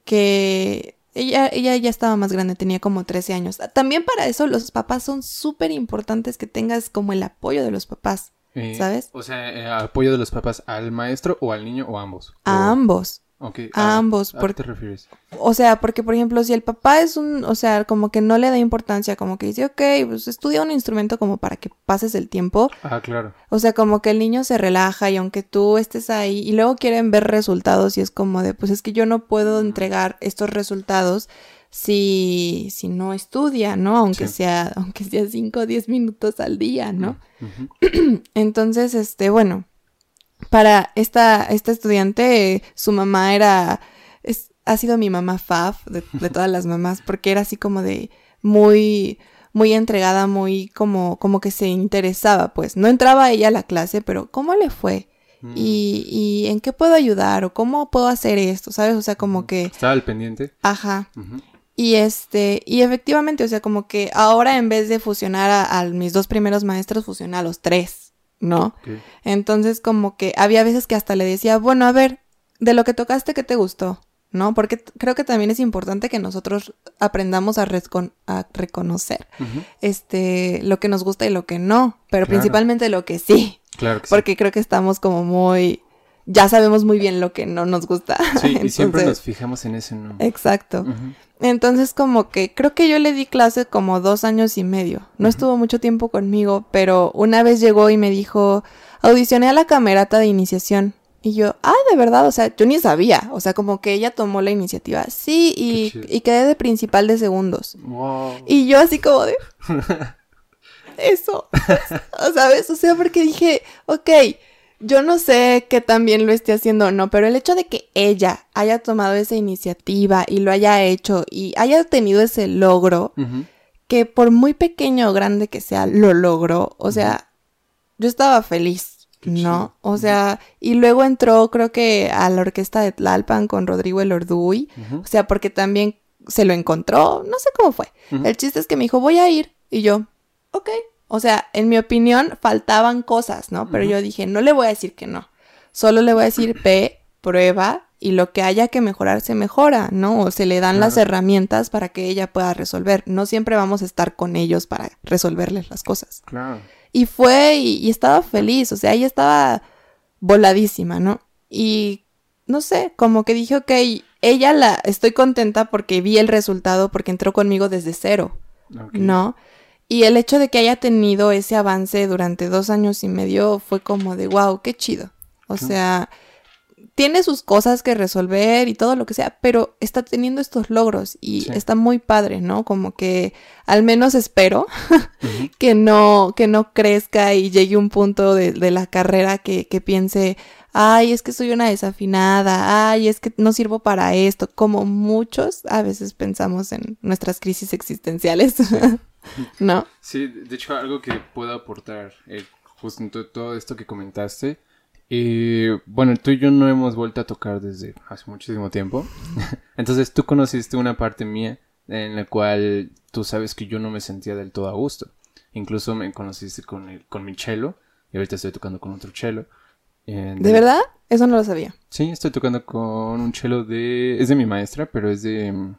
que Ella, ella ya estaba más grande, tenía como 13 años. También para eso los papás son súper importantes que tengas como el apoyo de los papás, Eh, ¿sabes? O sea, eh, apoyo de los papás al maestro o al niño o ambos. A O- ambos. Ok, a ambos, ¿A qué por- te refieres? O sea, porque por ejemplo, si el papá es un, o sea, como que no le da importancia, como que dice, ok, pues estudia un instrumento como para que pases el tiempo. Ah, claro. O sea, como que el niño se relaja y aunque tú estés ahí y luego quieren ver resultados y es como de, pues es que yo no puedo entregar estos resultados si, si no estudia, ¿no? Aunque Sí. sea, aunque sea 5 o 10 minutos al día, ¿no? Entonces, este, bueno, para esta, esta estudiante, su mamá era, es, ha sido mi mamá faf de, de todas las mamás, porque era así como de muy, muy entregada, muy como, como que se interesaba, pues. No entraba ella a la clase, pero ¿cómo le fue? Mm. Y, y en qué puedo ayudar o cómo puedo hacer esto, ¿sabes? O sea, como que, Estaba al pendiente. ajá. Ujú. Y este, y efectivamente, o sea, como que ahora en vez de fusionar a, a mis dos primeros maestros, fusiona a los tres, ¿no? Entonces, como que había veces que hasta le decía, bueno, a ver, de lo que tocaste, ¿qué te gustó? ¿No? Porque creo que también es importante que nosotros aprendamos a, a reconocer este lo que nos gusta y lo que no, pero Claro. principalmente lo que sí, Claro que sí. porque creo que estamos como muy ya sabemos muy bien lo que no nos gusta. Sí, y siempre nos fijamos en ese no. Exacto. Entonces como que creo que yo le di clase como dos años y medio. No estuvo mucho tiempo conmigo, pero una vez llegó y me dijo, audicioné a la camerata de iniciación. Y yo, ah, de verdad, o sea, yo ni sabía. O sea, como que ella tomó la iniciativa. Sí, y, y quedé de principal de segundos. Wow. Y yo así como de... Eso. ¿Sabes? O sea, porque dije, ok, yo no sé que también lo esté haciendo o no, pero el hecho de que ella haya tomado esa iniciativa y lo haya hecho y haya tenido ese logro, que por muy pequeño o grande que sea, lo logró, o sea, yo estaba feliz, Qué ¿no? O sea, y luego entró creo que a la orquesta de Tlalpan con Rodrigo Elorduy, Ujú. o sea, porque también se lo encontró, no sé cómo fue. El chiste es que me dijo, voy a ir. Y yo, ok. O sea, en mi opinión, faltaban cosas, ¿no? Pero yo dije, no le voy a decir que no. Solo le voy a decir, ve, prueba, y lo que haya que mejorar se mejora, ¿no? O se le dan las herramientas para que ella pueda resolver. No siempre vamos a estar con ellos para resolverles las cosas. Claro. Y fue y, y estaba feliz, o sea, ella estaba voladísima, ¿no? Y no sé, como que dije, ok, ella la estoy contenta porque vi el resultado, porque entró conmigo desde cero. ¿no? Y el hecho de que haya tenido ese avance durante dos años y medio fue como de, wow, qué chido. O Qué- sea, tiene sus cosas que resolver y todo lo que sea, pero está teniendo estos logros y Sí. está muy padre, ¿no? Como que al menos espero que no, que no crezca y llegue un punto de, de la carrera que, que piense, ay, es que soy una desafinada, ay, es que no sirvo para esto, como muchos a veces pensamos en nuestras crisis existenciales, ¿no? Sí, de hecho, algo que puedo aportar, eh, justo en to- todo esto que comentaste. eh, bueno, tú y yo no hemos vuelto a tocar desde hace muchísimo tiempo. Entonces, tú conociste una parte mía en la cual tú sabes que yo no me sentía del todo a gusto. Incluso me conociste con, el, con mi cello y ahorita estoy tocando con otro. Eh, ¿De verdad? Eso no lo sabía. Sí, estoy tocando con un cello de... Es de mi maestra, pero es de... mm,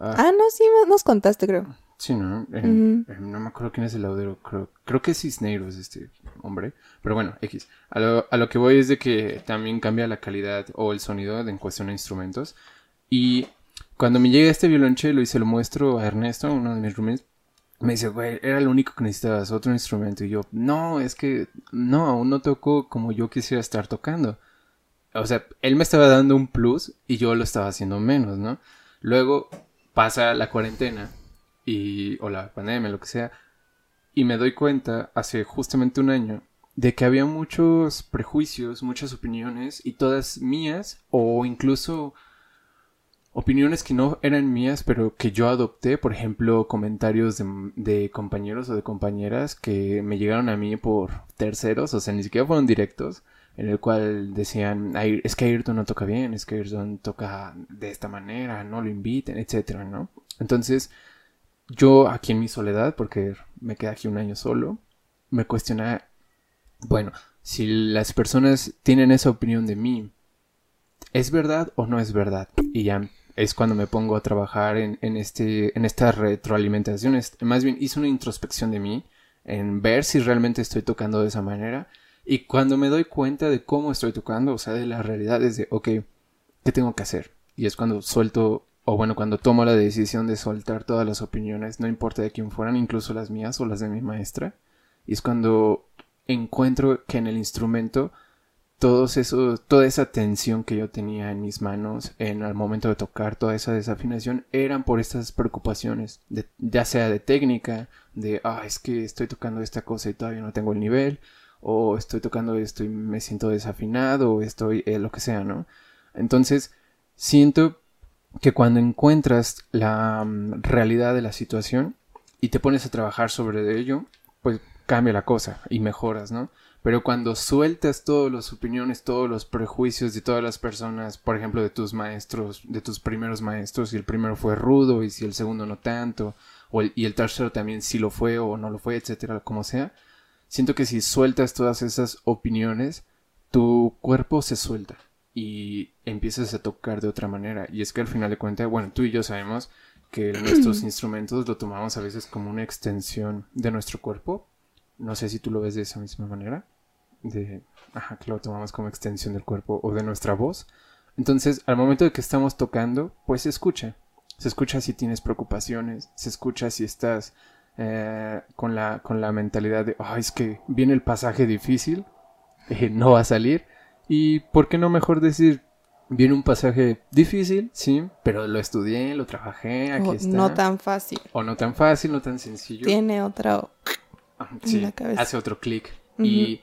ah, Ah, no, sí, nos contaste, creo. Sí, ¿no? Eh, Ujú. eh, no me acuerdo quién es el laudero. Creo, creo que es Cisneros este hombre. Pero bueno, X. A lo, a lo que voy es de que también cambia la calidad o el sonido en cuestión de instrumentos. Y cuando me llega este violonchelo y se lo muestro a Ernesto, uno de mis roommates, me dice, güey, era lo único que necesitabas, otro instrumento. Y yo, no, es que no, aún no toco como yo quisiera estar tocando. O sea, él me estaba dando un plus y yo lo estaba haciendo menos, ¿no? Luego pasa la cuarentena y, o la pandemia, lo que sea, y me doy cuenta hace justamente un año de que había muchos prejuicios, muchas opiniones y todas mías o incluso opiniones que no eran mías pero que yo adopté, por ejemplo, comentarios de, compañeros o de compañeras que me llegaron a mí por terceros, o sea, ni siquiera fueron directos, en el cual decían, "Ay, es que Ayrton no toca bien, es que Ayrton toca de esta manera, no lo inviten, etcétera, ¿no? Entonces, yo aquí en mi soledad, porque me quedé aquí un año solo, me cuestionaba, bueno, si las personas tienen esa opinión de mí, ¿es verdad o no es verdad? Y ya es cuando me pongo a trabajar en, en, este, en esta retroalimentación. Más bien hice una introspección de mí, en ver si realmente estoy tocando de esa manera. Y cuando me doy cuenta de cómo estoy tocando, o sea, de la realidad, es de, ok, ¿qué tengo que hacer? Y es cuando suelto, o bueno, cuando tomo la decisión de soltar todas las opiniones, no importa de quién fueran, incluso las mías o las de mi maestra. Y es cuando encuentro que en el instrumento todos toda esa tensión que yo tenía en mis manos en el momento de tocar, toda esa desafinación, eran por estas preocupaciones, ya sea de técnica, de, ah, es que estoy tocando esta cosa y todavía no tengo el nivel, o estoy tocando esto y me siento desafinado, o estoy, eh, lo que sea, ¿no? Entonces, siento que cuando encuentras la mm, realidad de la situación y te pones a trabajar sobre ello, pues cambia la cosa y mejoras, ¿no? Pero cuando sueltas todas las opiniones, todos los prejuicios de todas las personas, por ejemplo, de tus maestros, de tus primeros maestros, si el primero fue rudo y si el segundo no tanto, o y el tercero también si lo fue o no lo fue, etcétera, como sea, siento que si sueltas todas esas opiniones, tu cuerpo se suelta y empiezas a tocar de otra manera. Y es que al final de cuentas, bueno, tú y yo sabemos que nuestros instrumentos lo tomamos a veces como una extensión de nuestro cuerpo, no sé si tú lo ves de esa misma manera. De, ajá, que lo tomamos como extensión del cuerpo o de nuestra voz. Entonces, al momento de que estamos tocando, pues se escucha. Se escucha si tienes preocupaciones, se escucha si estás eh, con, la, con la mentalidad de, ay, es que viene el pasaje difícil, eh, no va a salir. Y, ¿por qué no mejor decir, viene un pasaje difícil, sí, pero lo estudié, lo trabajé, aquí está. No tan fácil. O no tan fácil, no tan sencillo. Tiene otro sí, hace otro clic. Y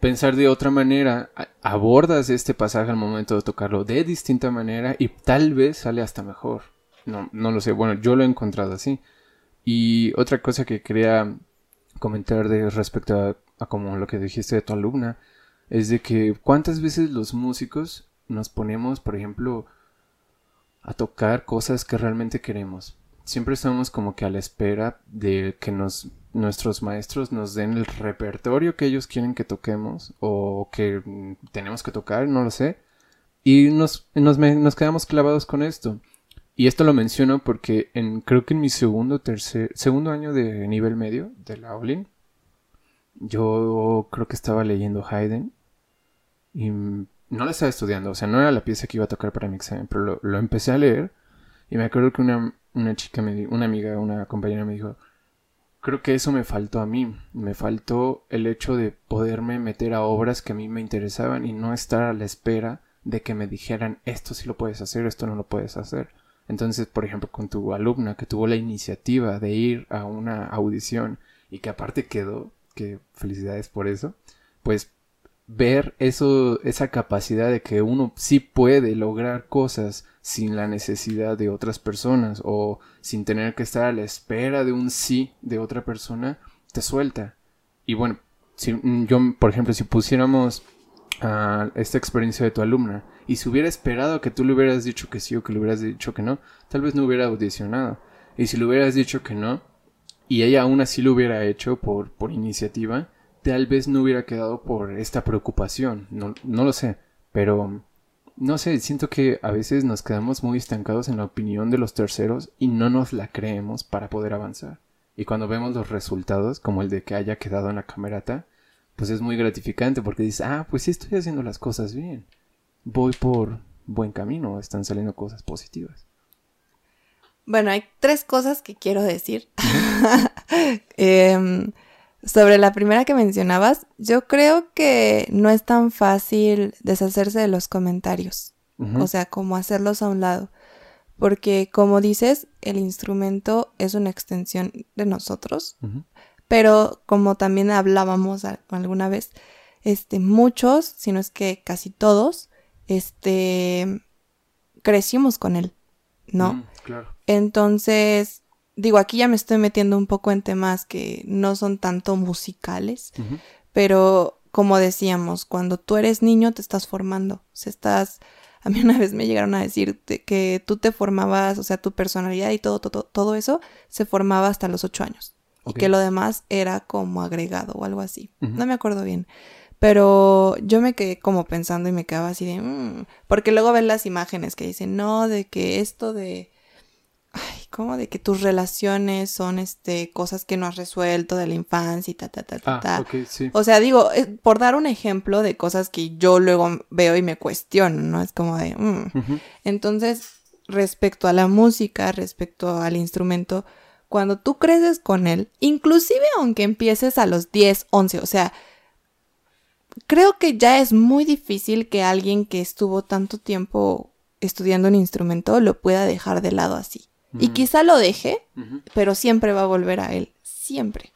pensar de otra manera, abordas este pasaje al momento de tocarlo de distinta manera y tal vez sale hasta mejor. No, no lo sé, bueno, yo lo he encontrado así. Y otra cosa que quería comentar de respecto a, como lo que dijiste de tu alumna, es de que cuántas veces los músicos nos ponemos, por ejemplo, a tocar cosas que realmente queremos. Siempre estamos como que a la espera de que nos nuestros maestros nos den el repertorio que ellos quieren que toquemos o que tenemos que tocar, no lo sé. Y nos, nos, quedamos clavados con esto. Y esto lo menciono porque en, creo que en mi segundo, tercer, segundo año de nivel medio de la Olin, yo creo que estaba leyendo Haydn y no la estaba estudiando, o sea, no era la pieza que iba a tocar para mi examen, pero lo, empecé a leer y me acuerdo que una, una chica, me, una amiga, una compañera me dijo, creo que eso me faltó a mí. Me faltó el hecho de poderme meter a obras que a mí me interesaban y no estar a la espera de que me dijeran esto sí lo puedes hacer, esto no lo puedes hacer. Entonces, por ejemplo, con tu alumna que tuvo la iniciativa de ir a una audición y que aparte quedó, que felicidades por eso, pues ver eso, esa capacidad de que uno sí puede lograr cosas sin la necesidad de otras personas o sin tener que estar a la espera de un sí de otra persona, te suelta. Y bueno, si yo, por ejemplo, si pusiéramos a esta experiencia de tu alumna y si hubiera esperado que tú le hubieras dicho que sí o que le hubieras dicho que no, tal vez no hubiera audicionado. Y si le hubieras dicho que no y ella aún así lo hubiera hecho por, por iniciativa, tal vez no hubiera quedado por esta preocupación. No, no lo sé, pero no sé, siento que a veces nos quedamos muy estancados en la opinión de los terceros y no nos la creemos para poder avanzar. Y cuando vemos los resultados, como el de que haya quedado en la camerata, pues es muy gratificante porque dices, ah, pues sí estoy haciendo las cosas bien. Voy por buen camino, están saliendo cosas positivas. Bueno, hay tres cosas que quiero decir. eh, sobre la primera que mencionabas, yo creo que no es tan fácil deshacerse de los comentarios, o sea, como hacerlos a un lado, porque como dices, el instrumento es una extensión de nosotros, pero como también hablábamos alguna vez, este, muchos, si no es que casi todos, este, crecimos con él, ¿no? Mm, claro. Entonces, digo, aquí ya me estoy metiendo un poco en temas que no son tanto musicales, pero como decíamos, cuando tú eres niño te estás formando, o estás... A mí una vez me llegaron a decir que tú te formabas, o sea, tu personalidad y todo, todo, todo eso se formaba hasta los ocho años. Y que lo demás era como agregado o algo así. No me acuerdo bien. Pero yo me quedé como pensando y me quedaba así de... "Mm", porque luego ves las imágenes que dicen, no, de que esto de... Ay, ¿cómo? De que tus relaciones son este cosas que no has resuelto de la infancia y ta, ta, ta, ta, ta. Ah, sí. O sea, digo, eh, por dar un ejemplo de cosas que yo luego veo y me cuestiono, ¿no? Es como de... "Mm". Entonces, respecto a la música, respecto al instrumento, cuando tú creces con él, inclusive aunque empieces a los 10, 11, o sea, creo que ya es muy difícil que alguien que estuvo tanto tiempo estudiando un instrumento lo pueda dejar de lado así. Y quizá lo deje, pero siempre va a volver a él, siempre.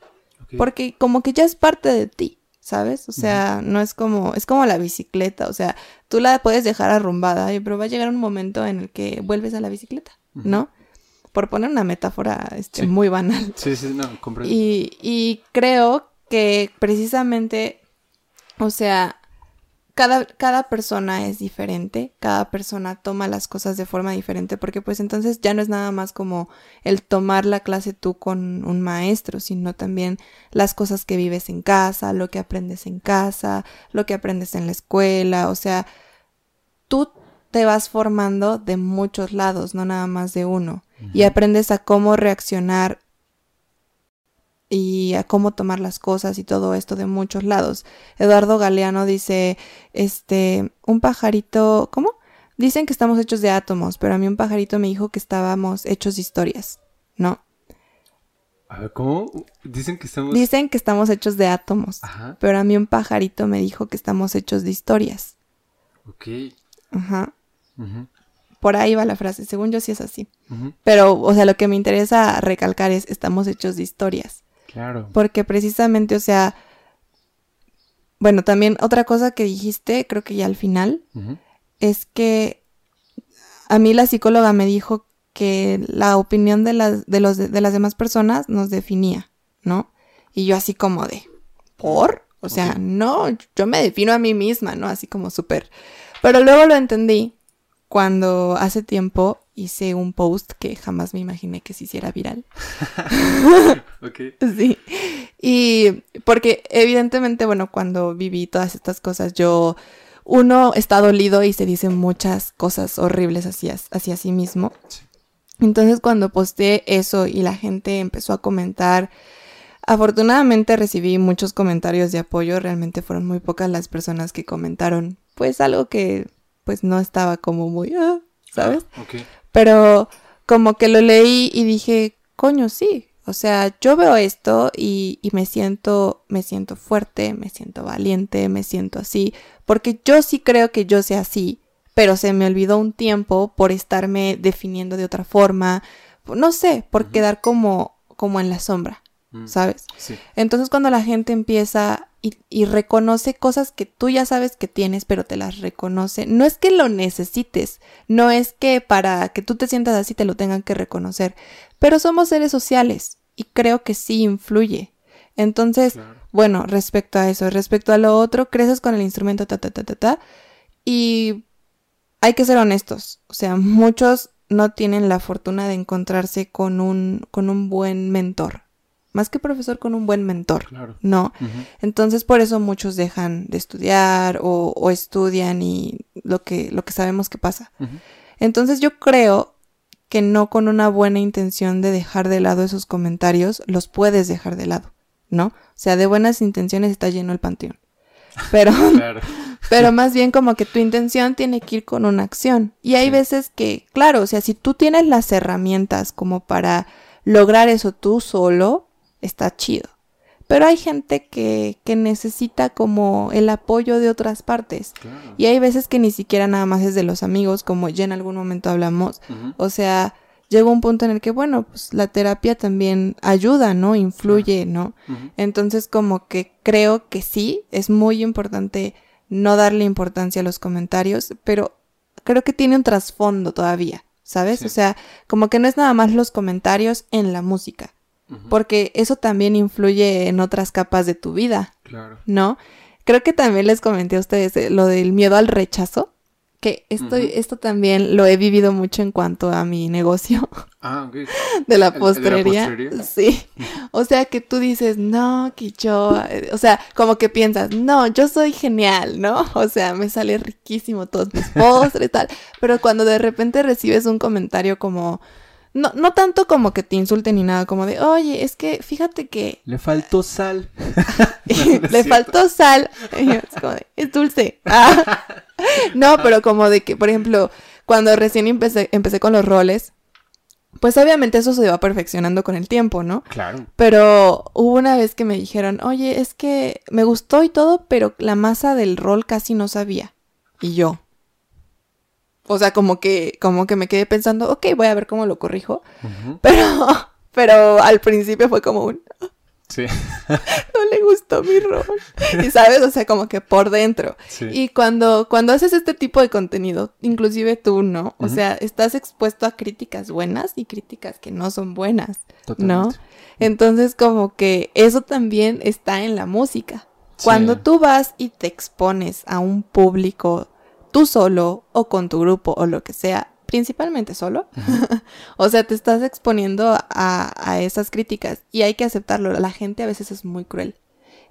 Porque como que ya es parte de ti, ¿sabes? O sea, no es como, es como la bicicleta, o sea, tú la puedes dejar arrumbada, y- pero va a llegar un momento en el que vuelves a la bicicleta, ¿no? Por poner una metáfora este, Sí. muy banal. Sí, sí, no, comprendo. Y, y creo que precisamente, o sea, cada, cada persona es diferente, cada persona toma las cosas de forma diferente, porque pues entonces ya no es nada más como el tomar la clase tú con un maestro, sino también las cosas que vives en casa, lo que aprendes en casa, lo que aprendes en la escuela, o sea, tú te vas formando de muchos lados, no nada más de uno, y aprendes a cómo reaccionar y a cómo tomar las cosas y todo esto de muchos lados. Eduardo Galeano dice, este, un pajarito, ¿cómo? Dicen que estamos hechos de átomos, pero a mí un pajarito me dijo que estábamos hechos de historias, ¿no? A ver, ¿cómo? Dicen que estamos... Dicen que estamos hechos de átomos, Ajá, pero a mí un pajarito me dijo que estamos hechos de historias. ok. Ajá. Por ahí va la frase, según yo sí es así. Pero, o sea, lo que me interesa recalcar es, estamos hechos de historias. Claro. Porque precisamente, o sea, bueno, también otra cosa que dijiste, creo que ya al final, es que a mí la psicóloga me dijo que la opinión de las, de los, de las demás personas nos definía, ¿no? Y yo así como de, ¿por? O sea, no, yo me defino a mí misma, ¿no? Así como súper. Pero luego lo entendí cuando hace tiempo hice un post que jamás me imaginé que se hiciera viral. Ok. Sí. Y porque evidentemente, bueno, cuando viví todas estas cosas, yo, uno está dolido y se dicen muchas cosas horribles hacia, hacia sí mismo. Entonces cuando posteé eso y la gente empezó a comentar, afortunadamente recibí muchos comentarios de apoyo, realmente fueron muy pocas las personas que comentaron, pues algo que pues no estaba como muy, ah, ¿sabes? Ah. Pero como que lo leí y dije, coño, sí. O sea, yo veo esto y, y me siento, me siento fuerte, me siento valiente, me siento así. Porque yo sí creo que yo sea así, pero se me olvidó un tiempo por estarme definiendo de otra forma. No sé, por quedar como, como en la sombra, Mm, ¿sabes? Sí. Entonces cuando la gente empieza y, y reconoce cosas que tú ya sabes que tienes, pero te las reconoce, no es que lo necesites, no es que para que tú te sientas así te lo tengan que reconocer, pero somos seres sociales y creo que sí influye. Entonces, Claro. bueno, respecto a eso, respecto a lo otro, creces con el instrumento ta ta ta ta ta y hay que ser honestos, o sea, muchos no tienen la fortuna de encontrarse con un con un buen mentor, más que profesor con un buen mentor, Claro. ¿no? Entonces por eso muchos dejan de estudiar o, o estudian y lo que lo que sabemos que pasa. Entonces yo creo que no con una buena intención de dejar de lado esos comentarios los puedes dejar de lado, ¿no? O sea, de buenas intenciones está lleno el panteón. Pero, Claro. pero más bien como que tu intención tiene que ir con una acción. Y hay Sí. veces que, claro, o sea, si tú tienes las herramientas como para lograr eso tú solo, está chido. Pero hay gente que, que necesita como el apoyo de otras partes. Claro. Y hay veces que ni siquiera nada más es de los amigos, como ya en algún momento hablamos. O sea, llega un punto en el que, bueno, pues la terapia también ayuda, ¿no? Influye, ¿no? Entonces, como que creo que sí, es muy importante no darle importancia a los comentarios, pero creo que tiene un trasfondo todavía, ¿sabes? Sí. O sea, como que no es nada más los comentarios en la música, Porque eso también influye en otras capas de tu vida, Claro. ¿no? Creo que también les comenté a ustedes eh, lo del miedo al rechazo, que esto, esto también lo he vivido mucho en cuanto a mi negocio. Ah, ok. De la postrería. Sí. O sea que tú dices, no, que yo, eh, o sea, como que piensas, no, yo soy genial, ¿no? O sea, me sale riquísimo todos mis postres y tal. Pero cuando de repente recibes un comentario como, no, no tanto como que te insulten ni nada, como de, oye, es que fíjate que... Le faltó sal. Le faltó sal. Es como de, es dulce. no, pero como de que, por ejemplo, cuando recién empecé, empecé con los roles, pues obviamente eso se va perfeccionando con el tiempo, ¿no? Claro. Pero hubo una vez que me dijeron, oye, es que me gustó y todo, pero la masa del rol casi no sabía. Y yo, o sea, como que, como que me quedé pensando, ok, voy a ver cómo lo corrijo. Pero, pero al principio fue como un... Sí. no le gustó mi rol. Y sabes, o sea, como que por dentro. Sí. Y cuando, cuando haces este tipo de contenido, inclusive tú, ¿no? O sea, estás expuesto a críticas buenas y críticas que no son buenas, ¿no? Entonces, como que eso también está en la música. Cuando tú vas y te expones a un público tú solo o con tu grupo o lo que sea, principalmente solo. o sea, te estás exponiendo a, esas críticas y hay que aceptarlo. La gente a veces es muy cruel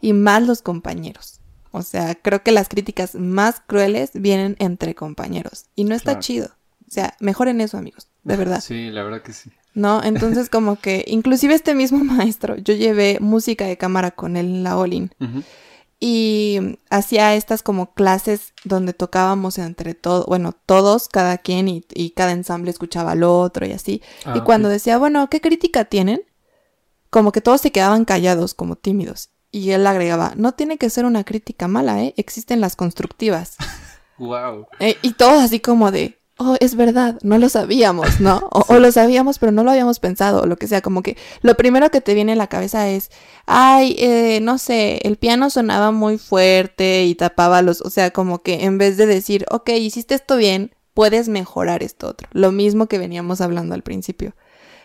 y más los compañeros. O sea, creo que las críticas más crueles vienen entre compañeros y no está chido. O sea, mejoren eso, amigos, de verdad. Sí, la verdad que sí. ¿No? Entonces como que inclusive este mismo maestro, yo llevé música de cámara con él en la Olin y hacía estas como clases donde tocábamos entre todos, bueno, todos, cada quien y, cada ensamble escuchaba al otro y así. y ah, cuando decía, bueno, ¿qué crítica tienen? Como que todos se quedaban callados, como tímidos. Y él agregaba, no tiene que ser una crítica mala, ¿eh? Existen las constructivas. wow. Eh, y todos así como de, oh, es verdad, no lo sabíamos, ¿no? O, lo sabíamos, pero no lo habíamos pensado, o lo que sea, como que lo primero que te viene a la cabeza es, ay, eh, no sé, el piano sonaba muy fuerte y tapaba los, o sea, como que en vez de decir, ok, hiciste esto bien, puedes mejorar esto otro, lo mismo que veníamos hablando al principio.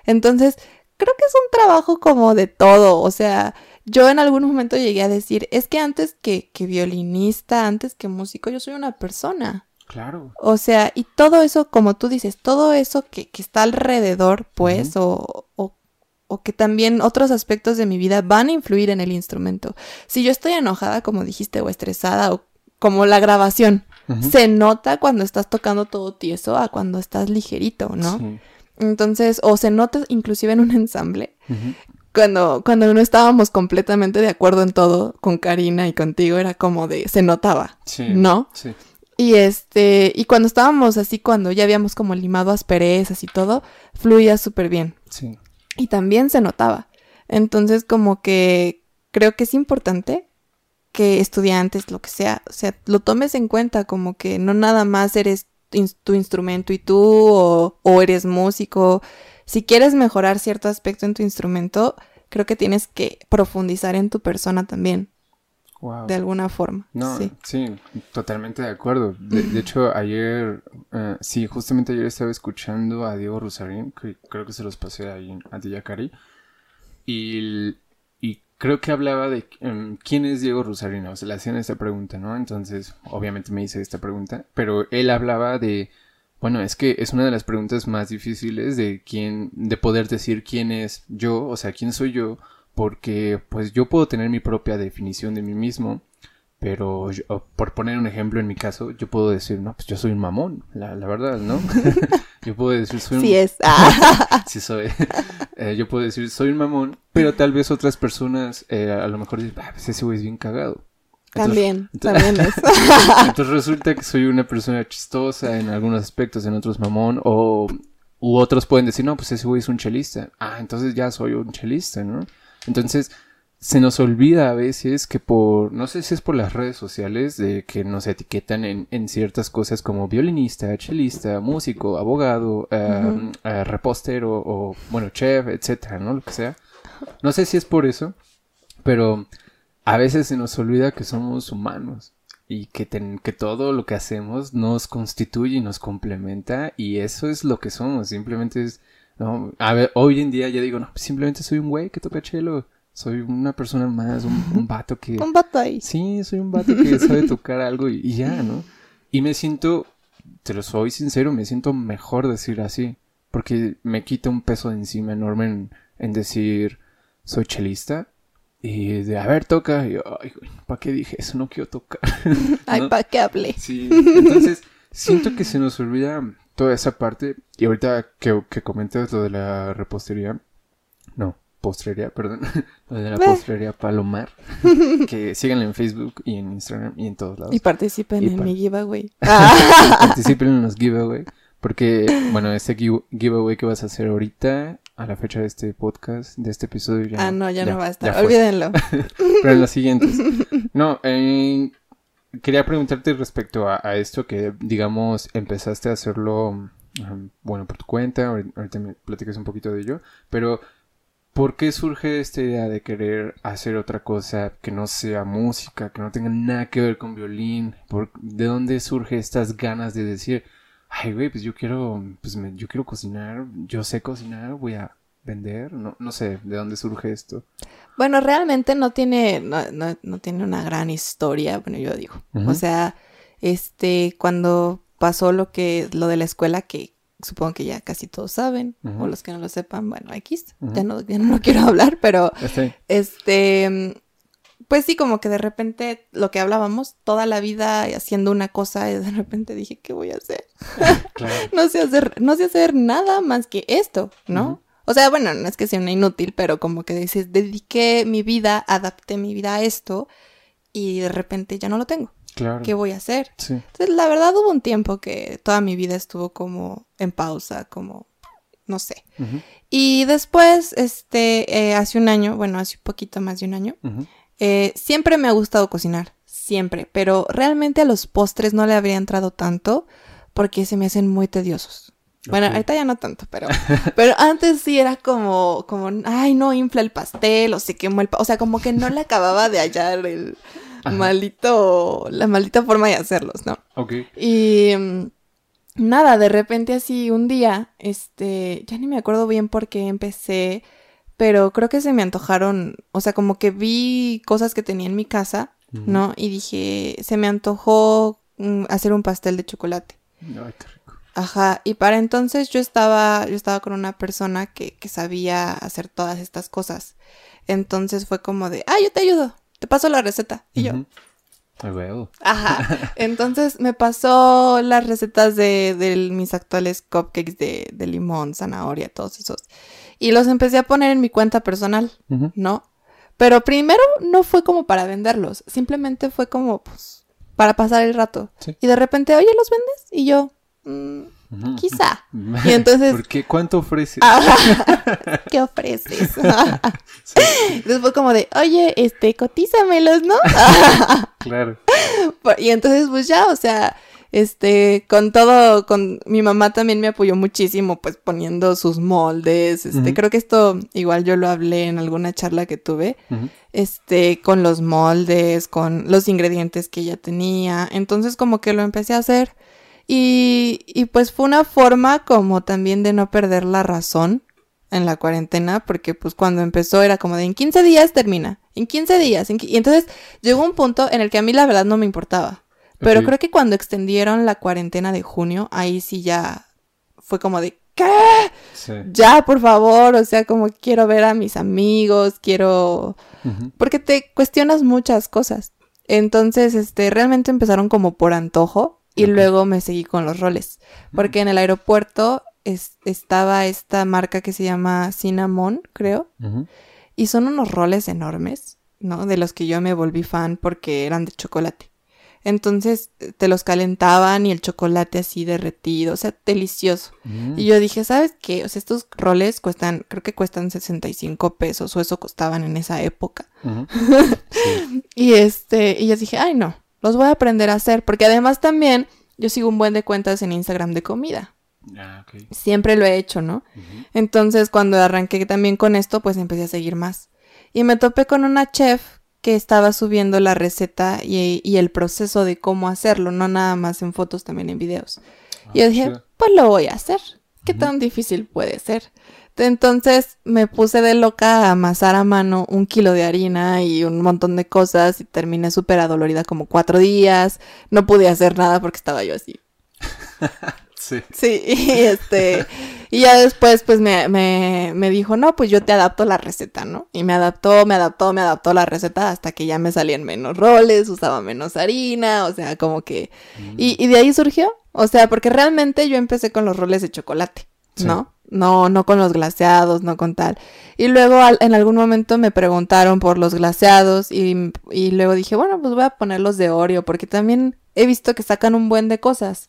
Entonces, creo que es un trabajo como de todo, o sea, yo en algún momento llegué a decir, es que antes que, que violinista, antes que músico, yo soy una persona. Claro. O sea, y todo eso, como tú dices, todo eso que, que está alrededor, pues, o, o, o, que también otros aspectos de mi vida van a influir en el instrumento. Si yo estoy enojada, como dijiste, o estresada, o como la grabación, se nota cuando estás tocando todo tieso a cuando estás ligerito, ¿no? Entonces, o se nota inclusive en un ensamble. Cuando, cuando no estábamos completamente de acuerdo en todo con Karina y contigo, era como de, se notaba, ¿no? Sí. Y este, y cuando estábamos así, cuando ya habíamos como limado asperezas y todo, fluía súper bien. Sí. Y también se notaba. Entonces, como que creo que es importante que estudiantes, lo que sea, o sea, lo tomes en cuenta, como que no nada más eres tu instrumento y tú, o, o eres músico. Si quieres mejorar cierto aspecto en tu instrumento, creo que tienes que profundizar en tu persona también. De alguna forma. No, sí, totalmente de acuerdo. De, hecho, ayer, eh, sí, justamente ayer estaba escuchando a Diego Rusarín, que creo que se los pasé ahí a Diyakari, y, y creo que hablaba de em, quién es Diego Rusarín, o sea, le hacían esta pregunta, ¿no? Entonces, obviamente me hice esta pregunta, pero él hablaba de, bueno, es que es una de las preguntas más difíciles de quién, de poder decir quién es yo, o sea, quién soy yo, porque pues yo puedo tener mi propia definición de mí mismo, pero por poner un ejemplo en mi caso, yo puedo decir, no, pues yo soy un mamón, la, verdad, ¿no? yo puedo decir, soy un... Sí es. sí soy. Eh, yo puedo decir, soy un mamón, pero tal vez otras personas eh, a lo mejor dicen, ah, pues ese güey es bien cagado. también, también es. entonces resulta que soy una persona chistosa en algunos aspectos, en otros mamón, o u otros pueden decir, no, pues ese güey es un chelista. Ah, entonces ya soy un chelista, ¿no? Entonces, se nos olvida a veces que por, no sé si es por las redes sociales, de que nos etiquetan en, en ciertas cosas como violinista, chelista, músico, abogado, em, eh, repostero o, bueno, chef, etcétera, ¿no? Lo que sea. No sé si es por eso, pero a veces se nos olvida que somos humanos y que, que todo lo que hacemos nos constituye y nos complementa y eso es lo que somos, simplemente es no, a ver, hoy en día ya digo, no, simplemente soy un güey que toca chelo. Soy una persona más, un, vato que... un vato ahí. Sí, soy un vato que sabe tocar algo y, ya, ¿no? Y me siento te lo soy sincero, me siento mejor decir así. Porque me quita un peso de encima enorme en, en decir, soy chelista. Y de, a ver, toca. Y yo, ay, ¿para qué dije eso? No quiero tocar. Ay, ¿para qué hablé? Sí, entonces siento que se nos olvida toda esa parte. Y ahorita que, que comentas lo de la repostería, no, postrería, perdón, lo de la postrería Palomar, que síganle en Facebook y en Instagram y en todos lados. Y participen Y en par- mi giveaway. Participen en los giveaway. Porque, bueno, este give- giveaway que vas a hacer ahorita, a la fecha de este podcast, de este episodio, ya. ah, no, ya, no va a estar. Olvídenlo. Pero en los siguientes. No, eh, quería preguntarte respecto a, esto que, digamos, empezaste a hacerlo, bueno, por tu cuenta, ahori- ahorita me platicas un poquito de ello, pero ¿por qué surge esta idea de querer hacer otra cosa que no sea música, que no tenga nada que ver con violín? ¿Por, ¿De dónde surge estas ganas de decir, ay, güey, pues yo quiero, pues me- yo quiero cocinar, yo sé cocinar, voy a vender? No, no sé, ¿de dónde surge esto? Bueno, realmente no tiene, no, no, no tiene una gran historia, bueno, yo digo. O sea, este, cuando pasó lo que, lo de la escuela, que supongo que ya casi todos saben, o los que no lo sepan, bueno, X, Ujú. ya no, ya no lo quiero hablar, pero este, pues sí, como que de repente lo que hablábamos, toda la vida haciendo una cosa, y de repente dije, ¿qué voy a hacer? Claro. no sé hacer, no sé hacer nada más que esto, ¿no? O sea, bueno, no es que sea una inútil, pero como que dices, dediqué mi vida, adapté mi vida a esto y de repente ya no lo tengo. Claro. ¿Qué voy a hacer? Sí. Entonces, la verdad hubo un tiempo que toda mi vida estuvo como en pausa, como, no sé. Y después, este, eh, hace un año, bueno, hace un poquito más de un año, eh, siempre me ha gustado cocinar, siempre, pero realmente a los postres no le habría entrado tanto porque se me hacen muy tediosos. Bueno, ahorita ya no tanto, pero, pero antes sí era como, como, ay, no infla el pastel, o se quemó el, pa-", o sea, como que no le acababa de hallar el Ajá. maldito, la maldita forma de hacerlos, ¿no? Ok. Y mm, nada, de repente así un día, este, ya ni me acuerdo bien por qué empecé, pero creo que se me antojaron, o sea, como que vi cosas que tenía en mi casa. ¿no? Y dije, se me antojó mm, hacer un pastel de chocolate. Ay, qué rico. Ajá, y para entonces yo estaba, yo estaba con una persona que, que sabía hacer todas estas cosas. Entonces fue como de, ah, yo te ayudo, te paso la receta. Y yo, Ujú. Ay, huevo. Ajá. Entonces me pasó las recetas de, de mis actuales cupcakes de, de limón, zanahoria, todos esos. Y los empecé a poner en mi cuenta personal. ¿no? Pero primero no fue como para venderlos, simplemente fue como, pues, para pasar el rato. Sí. Y de repente, oye, ¿los vendes? Y yo, "Mm, quizá. Y entonces- ¿Por qué? ¿Cuánto ofreces? Ajá. ¿Qué ofreces? Fue como de, oye, este, cotízamelos, ¿no? Claro. Y entonces, pues ya, o sea, este, con todo, con mi mamá también me apoyó muchísimo, pues poniendo sus moldes, este, creo que esto igual yo lo hablé en alguna charla que tuve, este, con los moldes, con los ingredientes que ella tenía, entonces como que lo empecé a hacer y, y pues fue una forma como también de no perder la razón en la cuarentena, porque pues cuando empezó era como de en 15 días termina, en 15 días, en y entonces llegó un punto en el que a mí la verdad no me importaba, pero creo que cuando extendieron la cuarentena de junio, ahí sí ya fue como de ¿qué? Sí. Ya, por favor, o sea, como quiero ver a mis amigos, quiero porque te cuestionas muchas cosas. Entonces, este, realmente empezaron como por antojo y luego me seguí con los roles. Porque en el aeropuerto es- estaba esta marca que se llama Cinnamon, creo, y son unos roles enormes, ¿no? De los que yo me volví fan porque eran de chocolate. Entonces te los calentaban y el chocolate así derretido, o sea, delicioso. Mm. Y yo dije, ¿sabes qué? O sea, estos roles cuestan, creo que cuestan 65 pesos o eso costaban en esa época. Sí. Y este, y yo dije, ay no, los voy a aprender a hacer, porque además también yo sigo un buen de cuentas en Instagram de comida. Ah, ok. Siempre lo he hecho, ¿no? Entonces cuando arranqué también con esto, pues empecé a seguir más. Y me topé con una chef que estaba subiendo la receta y, y el proceso de cómo hacerlo, no nada más en fotos, también en videos. Ah, Y yo dije, pues lo voy a hacer. ¿Qué tan difícil puede ser? Entonces me puse de loca a amasar a mano un kilo de harina y un montón de cosas y terminé súper adolorida como cuatro días. No pude hacer nada porque estaba yo así. sí. Sí, y este, y ya después pues me, me, me dijo, no, pues yo te adapto la receta, ¿no? Y me adaptó, me adaptó, me adaptó la receta hasta que ya me salían menos roles, usaba menos harina, o sea, como que... Y, y de ahí surgió, o sea, porque realmente yo empecé con los roles de chocolate, ¿no? No, no con los glaseados, no con tal. Y luego en algún momento me preguntaron por los glaseados y, y, luego dije, bueno, pues voy a ponerlos de Oreo porque también he visto que sacan un buen de cosas.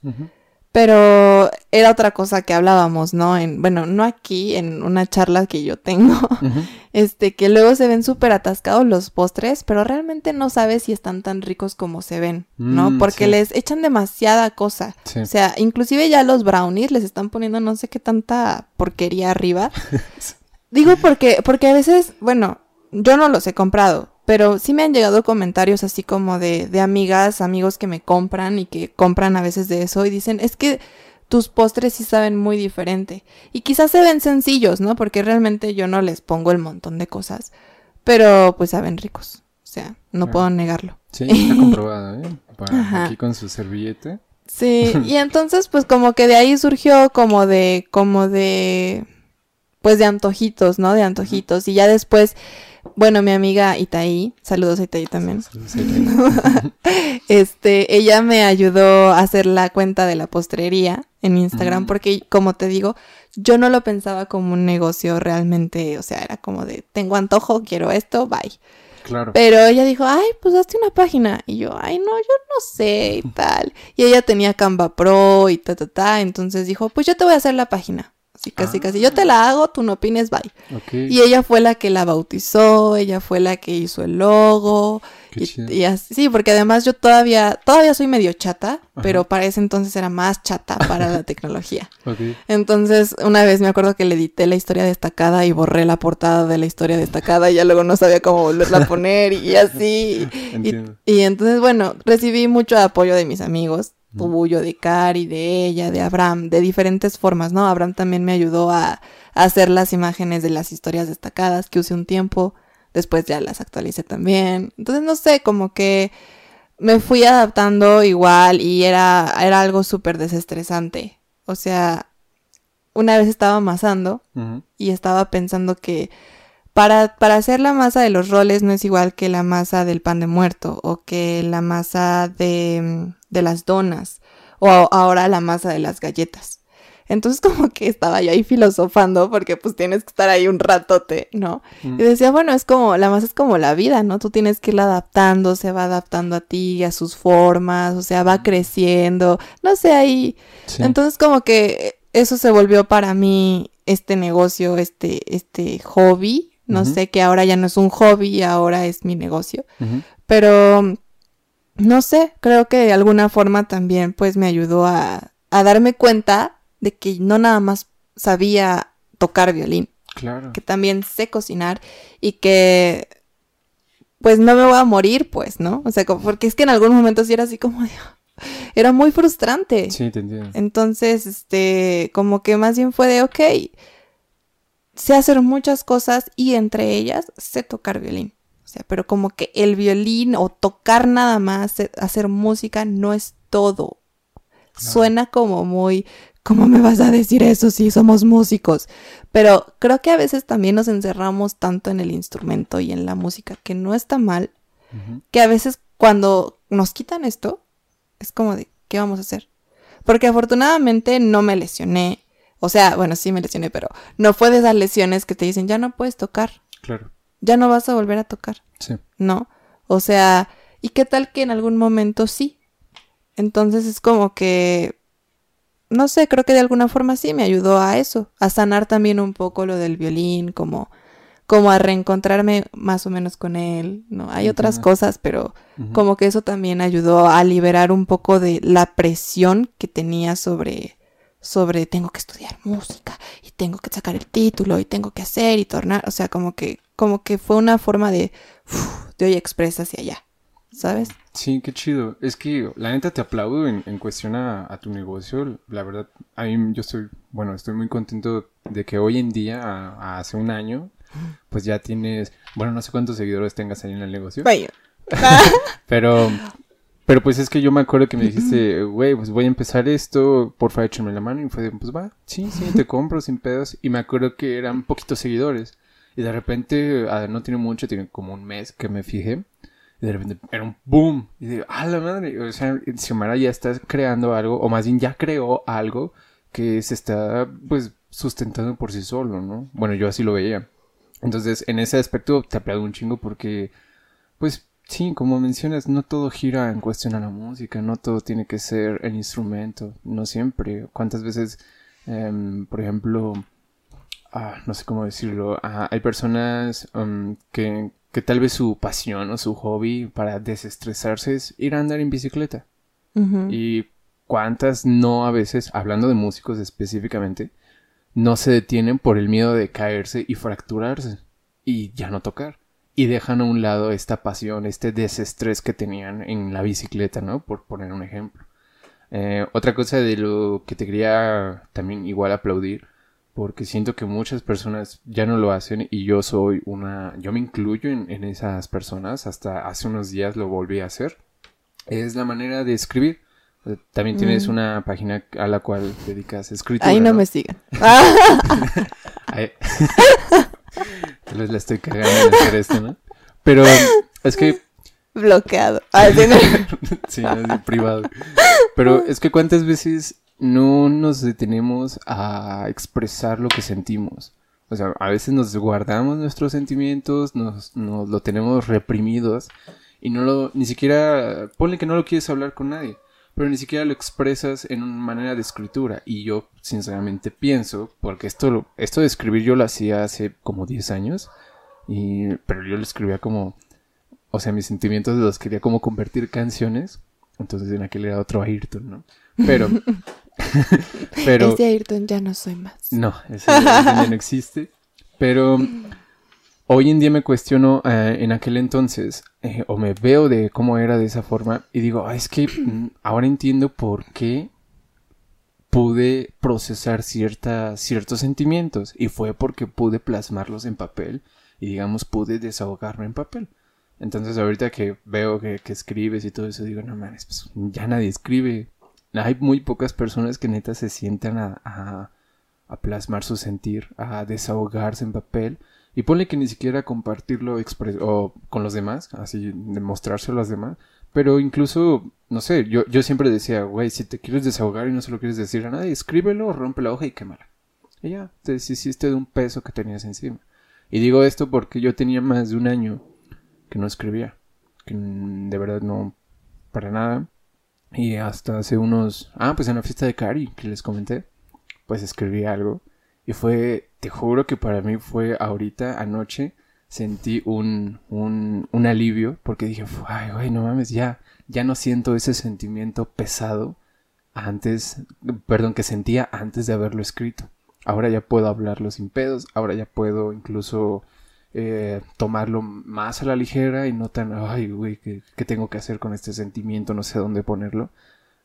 Pero era otra cosa que hablábamos, ¿no? En, bueno, no aquí, en una charla que yo tengo, este, que luego se ven súper atascados los postres, pero realmente no sabes si están tan ricos como se ven, ¿no? Mm, Porque les echan demasiada cosa. O sea, inclusive ya los brownies les están poniendo no sé qué tanta porquería arriba. Digo porque, porque a veces, bueno, yo no los he comprado, pero sí me han llegado comentarios así como de, de amigas, amigos que me compran y que compran a veces de eso y dicen, es que tus postres sí saben muy diferente. Y quizás se ven sencillos, ¿no? Porque realmente yo no les pongo el montón de cosas. Pero pues saben ricos. O sea, no puedo negarlo. Sí, está comprobado, ¿eh? aquí con su servillete. Sí, y entonces pues como que de ahí surgió como de, como de, pues de antojitos, ¿no? De antojitos. Y ya después bueno, mi amiga Itaí, saludos a Itaí también. este, ella me ayudó a hacer la cuenta de la postrería en Instagram mm. porque, como te digo, yo no lo pensaba como un negocio realmente, o sea, era como de, tengo antojo, quiero esto, bye. Claro. Pero ella dijo, ay, pues hazte una página. Y yo, ay, no, yo no sé y tal. Y ella tenía Canva Pro y ta, ta, ta. Entonces dijo, pues yo te voy a hacer la página. Así casi, casi. Yo te la hago, tú no opines, bye. Y ella fue la que la bautizó, ella fue la que hizo el logo. y, así, sí, porque además yo todavía, todavía soy medio chata, pero para ese entonces era más chata para la tecnología. Entonces, una vez me acuerdo que le edité la historia destacada y borré la portada de la historia destacada y ya luego no sabía cómo volverla a poner y así. y entonces, bueno, recibí mucho apoyo de mis amigos tuyo, de Cari, de ella, de Abraham, de diferentes formas, ¿no? Abraham también me ayudó a, hacer las imágenes de las historias destacadas que usé un tiempo, después ya las actualicé también. Entonces, no sé, como que me fui adaptando igual y era, era algo súper desestresante. O sea, una vez estaba amasando y estaba pensando que para, para hacer la masa de los roles no es igual que la masa del pan de muerto o que la masa de, de las donas o ahora la masa de las galletas. Entonces como que estaba yo ahí filosofando porque pues tienes que estar ahí un ratote, ¿no? Mm. Y decía, bueno, es como, la masa es como la vida, ¿no? Tú tienes que irla adaptando, se va adaptando a ti, a sus formas, o sea, va mm. creciendo, no sé, ahí. Entonces como que eso se volvió para mí este negocio, este, este hobby, no sé, que ahora ya no es un hobby, ahora es mi negocio. Pero, no sé, creo que de alguna forma también pues me ayudó a, a darme cuenta de que no nada más sabía tocar violín. Claro. Que también sé cocinar y que pues no me voy a morir, pues, ¿no? O sea, porque es que en algunos momentos sí era así como era muy frustrante. Sí, te entiendo. Entonces, este, como que más bien fue de, ok, sé hacer muchas cosas y entre ellas sé tocar violín. O sea, pero como que el violín o tocar nada más, hacer música no es todo. Suena como muy, ¿cómo me vas a decir eso si somos músicos? Pero creo que a veces también nos encerramos tanto en el instrumento y en la música, que no está mal, que a veces cuando nos quitan esto, es como de, ¿qué vamos a hacer? Porque afortunadamente no me lesioné, o sea, bueno, sí me lesioné, pero no fue de esas lesiones que te dicen, ya no puedes tocar. Claro. Ya no vas a volver a tocar. Sí. ¿No? O sea, ¿y qué tal que en algún momento sí? Entonces es como que, no sé, creo que de alguna forma sí me ayudó a eso, a sanar también un poco lo del violín, como, como a reencontrarme más o menos con él, ¿no? Hay otras cosas, pero como que eso también ayudó a liberar un poco de la presión que tenía sobre sobre tengo que estudiar música y tengo que sacar el título y tengo que hacer y tornar, o sea, como que como que fue una forma de de hoy expresa hacia allá, ¿sabes? Sí, qué chido. Es que la neta te aplaudo en, cuestión a, tu negocio. La verdad, a mí yo estoy, bueno, estoy muy contento de que hoy en día, hace un año, pues ya tienes, bueno, no sé cuántos seguidores tengas ahí en el negocio. Pero Pero pues es que yo me acuerdo que me dijiste, güey, pues voy a empezar esto, porfa échame la mano. Y fue, pues va, sí, sí, te compro sin pedos. Y me acuerdo que eran poquitos seguidores. Y de repente, ah, no tiene mucho, tiene como un mes que me fijé. Y de repente era un boom. Y digo, ah, la madre. O sea, Xiomara ya está creando algo, o más bien ya creó algo que se está, pues, sustentando por sí solo, ¿no? Bueno, yo así lo veía. Entonces, en ese aspecto te aplaudo un chingo porque, pues, sí, como mencionas, no todo gira en cuestión a la música, no todo tiene que ser el instrumento, no siempre. ¿Cuántas veces, em, por ejemplo, ah, no sé cómo decirlo, ah, hay personas em, que, que, tal vez su pasión o su hobby para desestresarse es ir a andar en bicicleta? Y cuántas no a veces, hablando de músicos específicamente, no se detienen por el miedo de caerse y fracturarse y ya no tocar. Y dejan a un lado esta pasión, este desestrés que tenían en la bicicleta, ¿no? Por poner un ejemplo. Eh, otra cosa de lo que te quería también igual aplaudir, porque siento que muchas personas ya no lo hacen y yo soy una, yo me incluyo en, en esas personas, hasta hace unos días lo volví a hacer, es la manera de escribir. También tienes mm. una página a la cual dedicas escritura. Ahí no, me sigan. Tal vez la estoy cagando en hacer esto, ¿no? Pero es que... Bloqueado. sí, es privado. Pero es que cuántas veces no nos detenemos a expresar lo que sentimos. O sea, a veces nos guardamos nuestros sentimientos, nos, nos lo tenemos reprimidos y no lo, ni siquiera, ponle que no lo quieres hablar con nadie pero ni siquiera lo expresas en una manera de escritura. Y yo, sinceramente, pienso, porque esto, esto de escribir yo lo hacía hace como 10 años, y, pero yo lo escribía como, o sea, mis sentimientos los quería como convertir canciones. Entonces en aquel era otro Ayrton, ¿no? Pero, pero... Ese Ayrton ya no soy más. No, ese ya no existe. Pero hoy en día me cuestiono eh, en aquel entonces, eh, o me veo de cómo era de esa forma, y digo, es que mm, ahora entiendo por qué pude procesar cierta, ciertos sentimientos, y fue porque pude plasmarlos en papel, y digamos, pude desahogarme en papel. Entonces ahorita que veo que, escribes y todo eso, digo, no mames, pues ya nadie escribe. Hay muy pocas personas que neta se sientan a, a plasmar su sentir, a desahogarse en papel y ponle que ni siquiera compartirlo o con los demás, así demostrárselo a los demás. Pero incluso, no sé, yo, yo siempre decía, güey, si te quieres desahogar y no se lo quieres decir a nadie, escríbelo, rompe la hoja y quémala. Y ya, te deshiciste de un peso que tenías encima. Y digo esto porque yo tenía más de un año que no escribía. Que de verdad no, para nada. Y hasta hace unos... Ah, pues en la fiesta de Cari, que les comenté, pues escribí algo. Y fue, te juro que para mí fue ahorita, anoche, sentí un, un, un alivio porque dije, ay, güey, no mames, ya, ya no siento ese sentimiento pesado antes, perdón, que sentía antes de haberlo escrito. Ahora ya puedo hablarlo sin pedos, ahora ya puedo incluso eh, tomarlo más a la ligera y no tan, ay, güey, ¿qué, ¿qué, tengo que hacer con este sentimiento? No sé dónde ponerlo.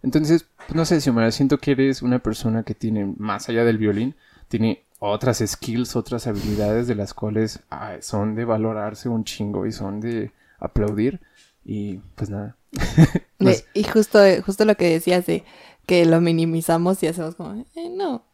Entonces, no sé, me siento que eres una persona que tiene, más allá del violín, tiene otras skills, otras habilidades de las cuales son de valorarse un chingo y son de aplaudir. Y pues nada. y justo, justo lo que decías de que lo minimizamos y hacemos como, eh, no,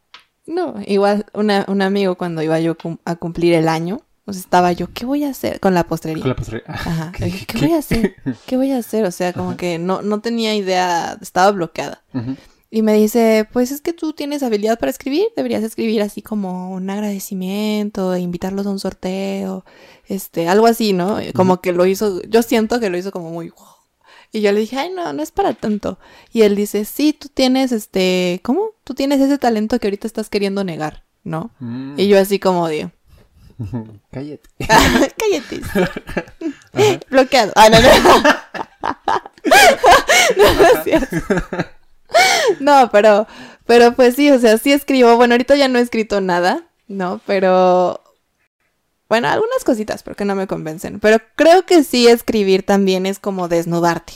no. Igual una, un amigo cuando iba yo a cumplir el año, pues estaba yo, ¿qué voy a hacer? Con la postrería. Con la postrería. Ajá. ¿Qué, voy a hacer? ¿Qué voy a hacer? O sea, como que no, no tenía idea, estaba bloqueada. Y me dice, pues es que tú tienes habilidad para escribir, deberías escribir así como un agradecimiento, invitarlos a un sorteo, este, algo así, ¿no? Como que lo hizo, yo siento que lo hizo como muy... Y yo le dije, ay, no, no es para tanto. Y él dice, sí, tú tienes, este, ¿cómo? Tú tienes ese talento que ahorita estás queriendo negar, ¿no? Mm. Y yo así como digo... Cállate. Cállate. Bloqueado. Ah, no, no. no, no, no, pero, pero pues sí, o sea, sí escribo. Bueno, ahorita ya no he escrito nada, ¿no? Pero, bueno, algunas cositas, porque no me convencen. Pero creo que sí escribir también es como desnudarte.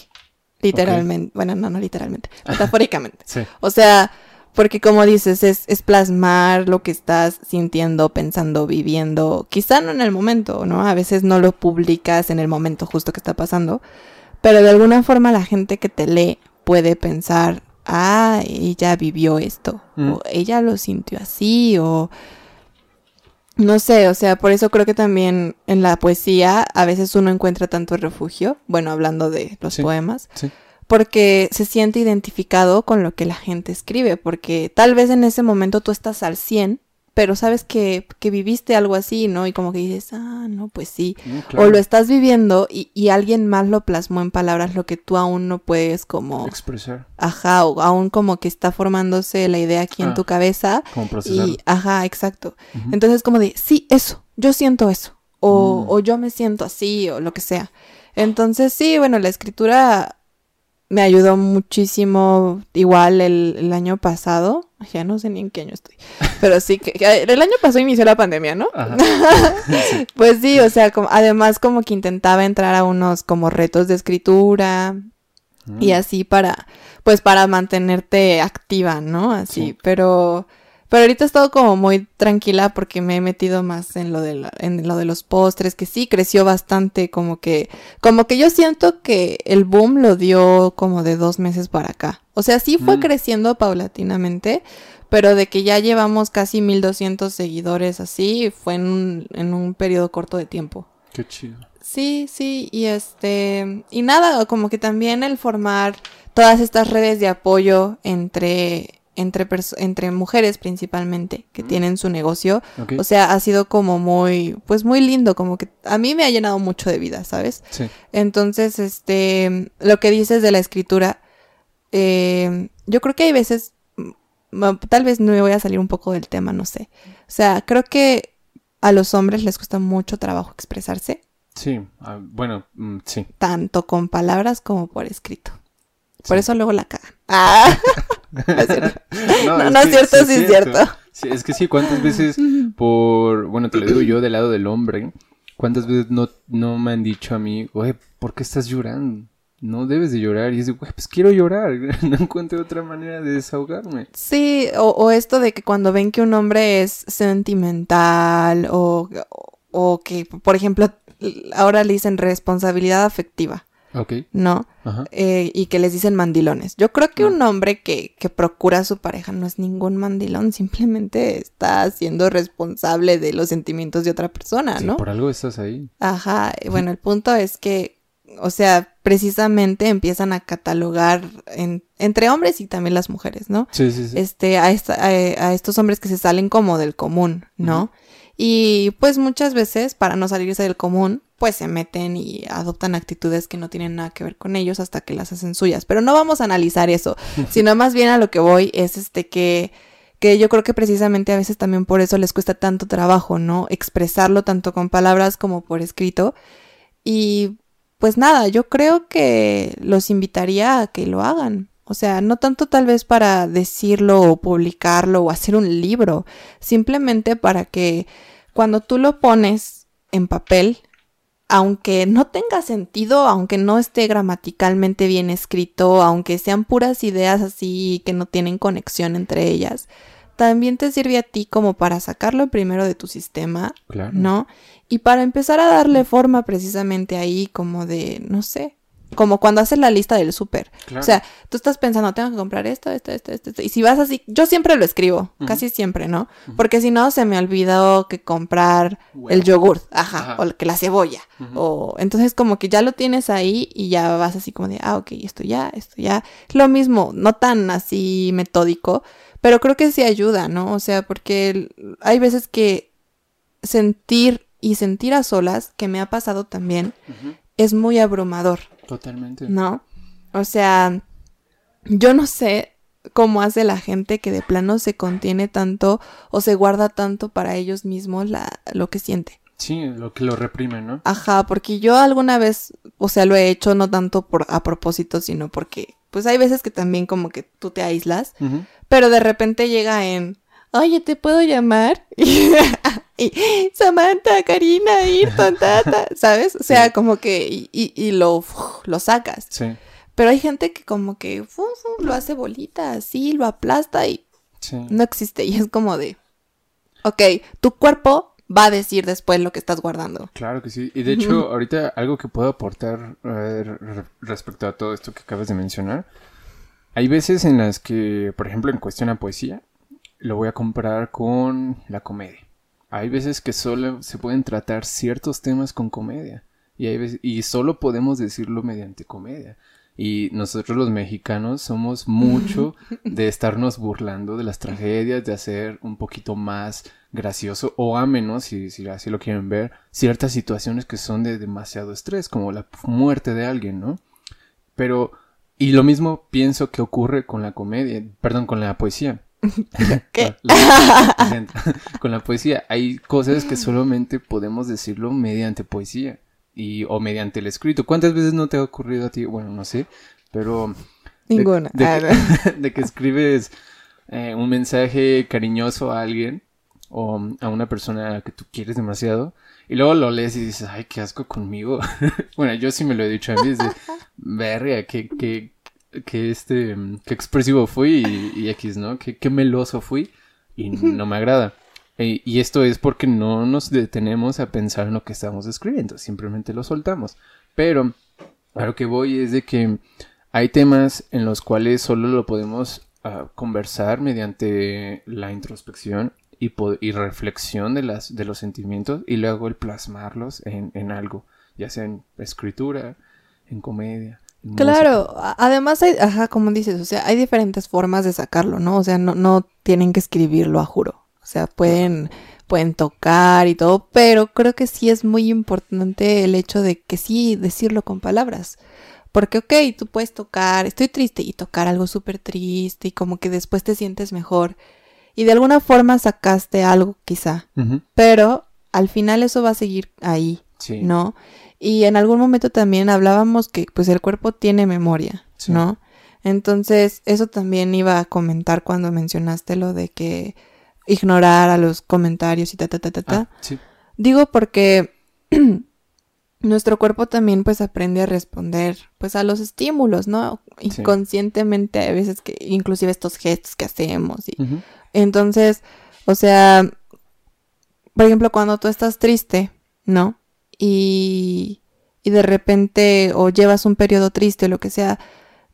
Literalmente. Bueno, no, no literalmente. Metafóricamente. sí. O sea, porque como dices, es, es plasmar lo que estás sintiendo, pensando, viviendo. Quizá no en el momento, ¿no? A veces no lo publicas en el momento justo que está pasando pero de alguna forma la gente que te lee puede pensar, ah, ella vivió esto, Mm. o ella lo sintió así, o no sé, o sea, por eso creo que también en la poesía a veces uno encuentra tanto refugio, bueno, hablando de los Sí. poemas, Sí. porque se siente identificado con lo que la gente escribe, porque tal vez en ese momento tú estás al 100, pero sabes que, que viviste algo así, ¿no? Y como que dices, ah, no, pues sí. Mm, O lo estás viviendo y, y alguien más lo plasmó en palabras, lo que tú aún no puedes como, Expresar, ajá, o aún como que está formándose la idea aquí en Ah, tu cabeza. como procesar. Y, ajá, exacto. Entonces como de, sí, eso, yo siento eso. O, Mm. o yo me siento así, o lo que sea. Entonces sí, bueno, la escritura me ayudó muchísimo igual el, el año pasado. Ya no sé ni en qué año estoy. Pero sí que, que el año pasado inició la pandemia, ¿no? Pues sí, o sea, como, además como que intentaba entrar a unos como retos de escritura Mm. y así para, pues para mantenerte activa, ¿no? Así, Sí. pero, pero ahorita he estado como muy tranquila porque me he metido más en lo de la- en lo de los postres, que sí creció bastante, como que, como que yo siento que el boom lo dio como de dos meses para acá. O sea, sí fue Mm. creciendo paulatinamente, pero de que ya llevamos casi 1200 seguidores así, fue en un, en un periodo corto de tiempo. Qué chido. Sí, sí, y este, y nada, como que también el formar todas estas redes de apoyo entre, entre, entre mujeres principalmente que tienen su negocio, o sea, ha sido como muy, pues muy lindo, como que a mí me ha llenado mucho de vida, ¿sabes? sí. Entonces, este, lo que dices de la escritura, eh, yo creo que hay veces, mm, tal vez no me voy a salir un poco del tema, no sé. O sea, creo que a los hombres les cuesta mucho trabajo expresarse Sí. Ah, bueno, mm, sí. tanto con palabras como por escrito. Por Sí. eso luego la cagan. Ah, no es cierto. No, es no es que cierto, sí es cierto. Sí, es que sí, ¿cuántas veces por, bueno, te lo digo yo del lado del hombre, cuántas veces no, no me han dicho a mí, oye, ¿por qué estás llorando? No debes de llorar. Y es de, güey, pues quiero llorar. No encuentro otra manera de desahogarme. Sí, o, o esto de que cuando ven que un hombre es sentimental o, o que, por ejemplo, ahora le dicen responsabilidad afectiva, Ok. ¿no? Ajá. Eh, y que les dicen mandilones. Yo creo que Mm. un hombre que, que procura a su pareja no es ningún mandilón, simplemente está siendo responsable de los sentimientos de otra persona, Sí, ¿no? por algo estás ahí. Ajá, bueno, el punto es que, o sea, precisamente empiezan a catalogar en- entre hombres y también las mujeres, ¿no? Sí, sí, sí. Este, a, esta- a, a estos hombres que se salen como del común, ¿no? Y pues muchas veces, para no salirse del común, pues se meten y adoptan actitudes que no tienen nada que ver con ellos hasta que las hacen suyas. Pero no vamos a analizar eso, sino más bien a lo que voy es este que que yo creo que precisamente a veces también por eso les cuesta tanto trabajo, ¿no? Expresarlo tanto con palabras como por escrito. Y pues nada, yo creo que los invitaría a que lo hagan. O sea, no tanto tal vez para decirlo o publicarlo o hacer un libro, simplemente para que cuando tú lo pones en papel, aunque no tenga sentido, aunque no esté gramaticalmente bien escrito, aunque sean puras ideas así que no tienen conexión entre ellas, también te sirve a ti como para sacarlo primero de tu sistema, Claro. ¿no? Y para empezar a darle forma precisamente ahí como de, no sé, como cuando haces la lista del súper. Claro. O sea, tú estás pensando, tengo que comprar esto, esto, esto, esto, esto. Y si vas así, yo siempre lo escribo, casi siempre, ¿no? Porque si no, se me olvidó que comprar el yogur, ajá, Ajá. o que la cebolla. O entonces como que ya lo tienes ahí y ya vas así como de, ah, ok, esto ya, esto ya. Lo mismo, no tan así metódico, pero creo que sí ayuda, ¿no? O sea, porque hay veces que sentir y sentir a solas, que me ha pasado también, es muy abrumador. Totalmente. ¿no? O sea, yo no sé cómo hace la gente que de plano se contiene tanto o se guarda tanto para ellos mismos la, lo que siente. Sí, lo que lo reprime, ¿no? Ajá, porque yo alguna vez, o sea, lo he hecho no tanto por a propósito, sino porque, pues hay veces que también como que tú te aíslas, Ujú. pero de repente llega en, oye, ¿te puedo llamar? y Samantha, Karina, Ayrton, tata, ¿sabes? O sea, Sí. como que, y, y- y lo, lo sacas. Sí, Pero hay gente que como que lo hace bolita, así, lo aplasta y sí. no existe. Y es como de, ok, tu cuerpo va a decir después lo que estás guardando. Claro que sí. Y de hecho, ahorita algo que puedo aportar respecto a todo esto que acabas de mencionar. Hay veces en las que, por ejemplo, en cuestión a poesía, lo voy a comparar con la comedia. Hay veces que solo se pueden tratar ciertos temas con comedia. Y, hay veces, y solo podemos decirlo mediante comedia. Y nosotros los mexicanos somos mucho de estarnos burlando de las tragedias, de hacer un poquito más gracioso o ameno, si, si así lo quieren ver, ciertas situaciones que son de demasiado estrés, como la muerte de alguien, ¿no? Pero, y lo mismo pienso que ocurre con la comedia, perdón, con la poesía. ¿Qué? con la poesía hay cosas que solamente podemos decirlo mediante poesía y o mediante el escrito. ¿Cuántas veces no te ha ocurrido a ti? Bueno, no sé, pero ninguna. De, que, escribes eh, un mensaje cariñoso a alguien o a una persona que tú quieres demasiado y luego lo lees y dices, ay, qué asco conmigo. bueno, yo sí me lo he dicho a mí, es de, verga, qué, qué, qué, este, qué expresivo fui y, y X, ¿no? Qué, qué meloso fui y no me agrada. Eh, y esto es porque no nos detenemos a pensar en lo que estamos escribiendo, simplemente lo soltamos. Pero a lo que voy es de que hay temas en los cuales solo lo podemos ah, conversar mediante la introspección y, y, reflexión de, las, de los sentimientos y luego el plasmarlos en, en algo, ya sea en escritura, en comedia. Claro, además hay, ajá, como dices, o sea, hay diferentes formas de sacarlo, ¿no? O sea, no, no tienen que escribirlo a juro. O sea, pueden, pueden tocar y todo, pero creo que sí es muy importante el hecho de que sí decirlo con palabras. Porque, ok, tú puedes tocar, estoy triste y tocar algo súper triste y como que después te sientes mejor. Y de alguna forma sacaste algo quizá, pero al final eso va a seguir ahí, ¿no? Y en algún momento también hablábamos que pues el cuerpo tiene memoria, ¿no? Entonces, eso también iba a comentar cuando mencionaste lo de que ignorar a los comentarios y ta, ta, ta, ta, ta. Ah, Digo porque nuestro cuerpo también pues aprende a responder pues a los estímulos, ¿no? Inconscientemente a veces que inclusive estos gestos que hacemos y entonces, o sea, por ejemplo, cuando tú estás triste, ¿no? Y y de repente o llevas un periodo triste o lo que sea,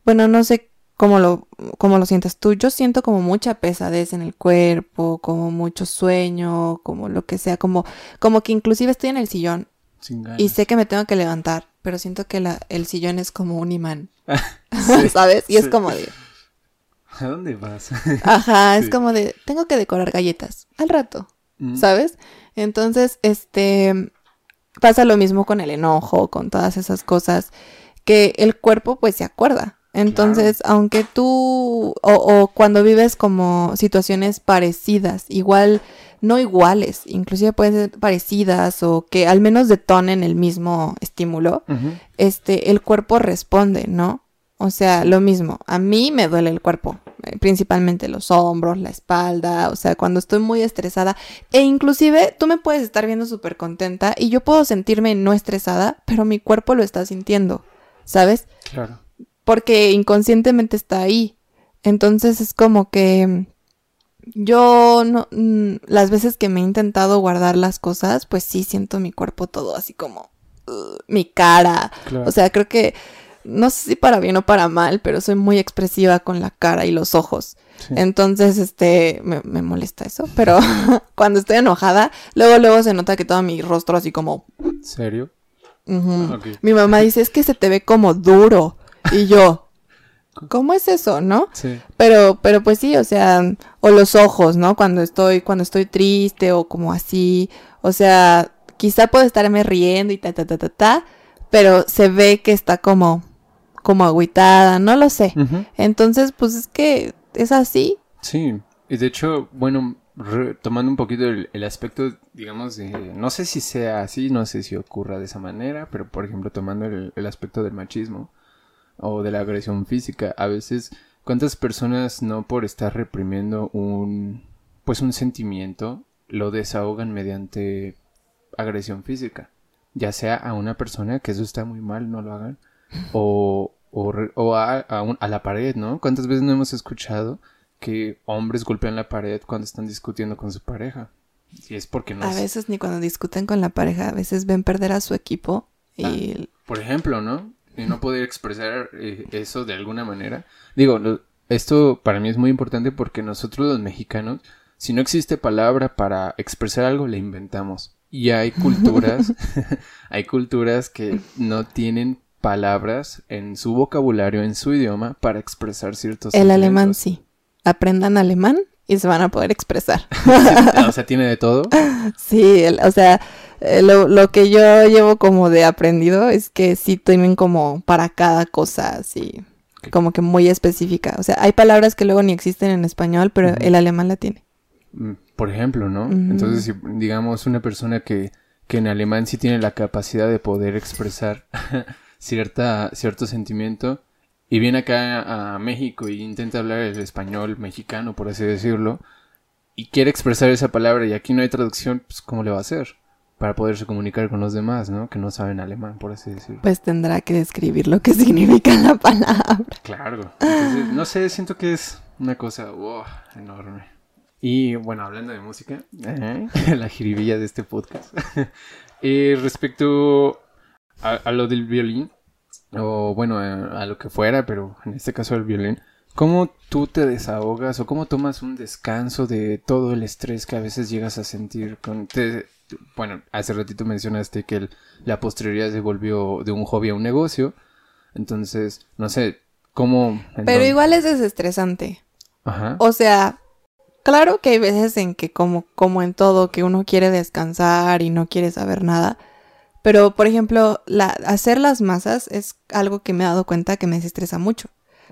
bueno, no sé ¿Cómo lo, cómo lo sientes tú? Yo siento como mucha pesadez en el cuerpo, como mucho sueño, como lo que sea, como, como que inclusive estoy en el sillón y sé que me tengo que levantar, pero siento que la, el sillón es como un imán, ¿sabes? Y es como de... ¿A dónde vas? Ajá, es como de, tengo que decorar galletas al rato, mm. ¿sabes? Entonces, este, pasa lo mismo con el enojo, con todas esas cosas, que el cuerpo pues se acuerda. Entonces, aunque tú, o, o, cuando vives como situaciones parecidas, igual, no iguales, inclusive pueden ser parecidas o que al menos detonen el mismo estímulo, este, el cuerpo responde, ¿no? O sea, lo mismo, a mí me duele el cuerpo, principalmente los hombros, la espalda, o sea, cuando estoy muy estresada, e inclusive tú me puedes estar viendo súper contenta y yo puedo sentirme no estresada, pero mi cuerpo lo está sintiendo, ¿sabes? Claro porque inconscientemente está ahí. Entonces es como que yo no, mm, las veces que me he intentado guardar las cosas, pues sí siento mi cuerpo todo así como uh, mi cara. O sea, creo que no sé si para bien o para mal, pero soy muy expresiva con la cara y los ojos. Entonces, este, me, molesta eso, pero cuando estoy enojada, luego, luego se nota que todo mi rostro así como... ¿Serio? Mi mamá dice, es que se te ve como duro. Y yo, ¿cómo es eso, no? Sí. Pero, pero pues sí, o sea, o los ojos, ¿no? Cuando estoy, cuando estoy triste o como así, o sea, quizá puedo estarme riendo y ta, ta, ta, ta, ta, pero se ve que está como, como agüitada, no lo sé. Entonces, pues es que es así. Sí, y de hecho, bueno, tomando un poquito el, aspecto, digamos, de, no sé si sea así, no sé si ocurra de esa manera, pero por ejemplo, tomando el aspecto del machismo, o de la agresión física. A veces, ¿cuántas personas no por estar reprimiendo un, pues un sentimiento, lo desahogan mediante agresión física? Ya sea a una persona, que eso está muy mal, no lo hagan, o, o, a, a, la pared, ¿no? ¿Cuántas veces no hemos escuchado que hombres golpean la pared cuando están discutiendo con su pareja? Y es porque no... A veces ni cuando discuten con la pareja, a veces ven perder a su equipo y... Ah, por ejemplo, ¿no? Y no poder expresar eh, eso de alguna manera. Digo, esto para mí es muy importante porque nosotros los mexicanos, si no existe palabra para expresar algo, le inventamos. Y hay culturas, hay culturas que no tienen palabras en su vocabulario, en su idioma, para expresar ciertos El alemán sí. Aprendan alemán y se van a poder expresar. o sea, tiene de todo. Sí, o sea, eh, lo, lo, que yo llevo como de aprendido es que sí tienen como para cada cosa así, como que muy específica. O sea, hay palabras que luego ni existen en español, pero el alemán la tiene. Mm, por ejemplo, ¿no? Entonces, si digamos una persona que, que en alemán sí tiene la capacidad de poder expresar cierta, cierto sentimiento y viene acá a México y intenta hablar el español mexicano, por así decirlo, y quiere expresar esa palabra y aquí no hay traducción, pues ¿cómo le va a hacer? Para poderse comunicar con los demás, ¿no? Que no saben alemán, por así decirlo. Pues tendrá que describir lo que significa la palabra. Claro. Entonces, no sé, siento que es una cosa enorme. Y bueno, hablando de música, la jiribilla de este podcast. y respecto a, lo del violín, o bueno, a, lo que fuera, pero en este caso el violín, ¿cómo tú te desahogas o cómo tomas un descanso de todo el estrés que a veces llegas a sentir? Con, bueno, hace ratito mencionaste que la postrería se volvió de un hobby a un negocio, entonces, no sé, ¿cómo? Pero igual es desestresante. Ajá. O sea, claro que hay veces en que como, como en todo, que uno quiere descansar y no quiere saber nada. Pero, por ejemplo, la, hacer las masas es algo que me he dado cuenta que me desestresa mucho.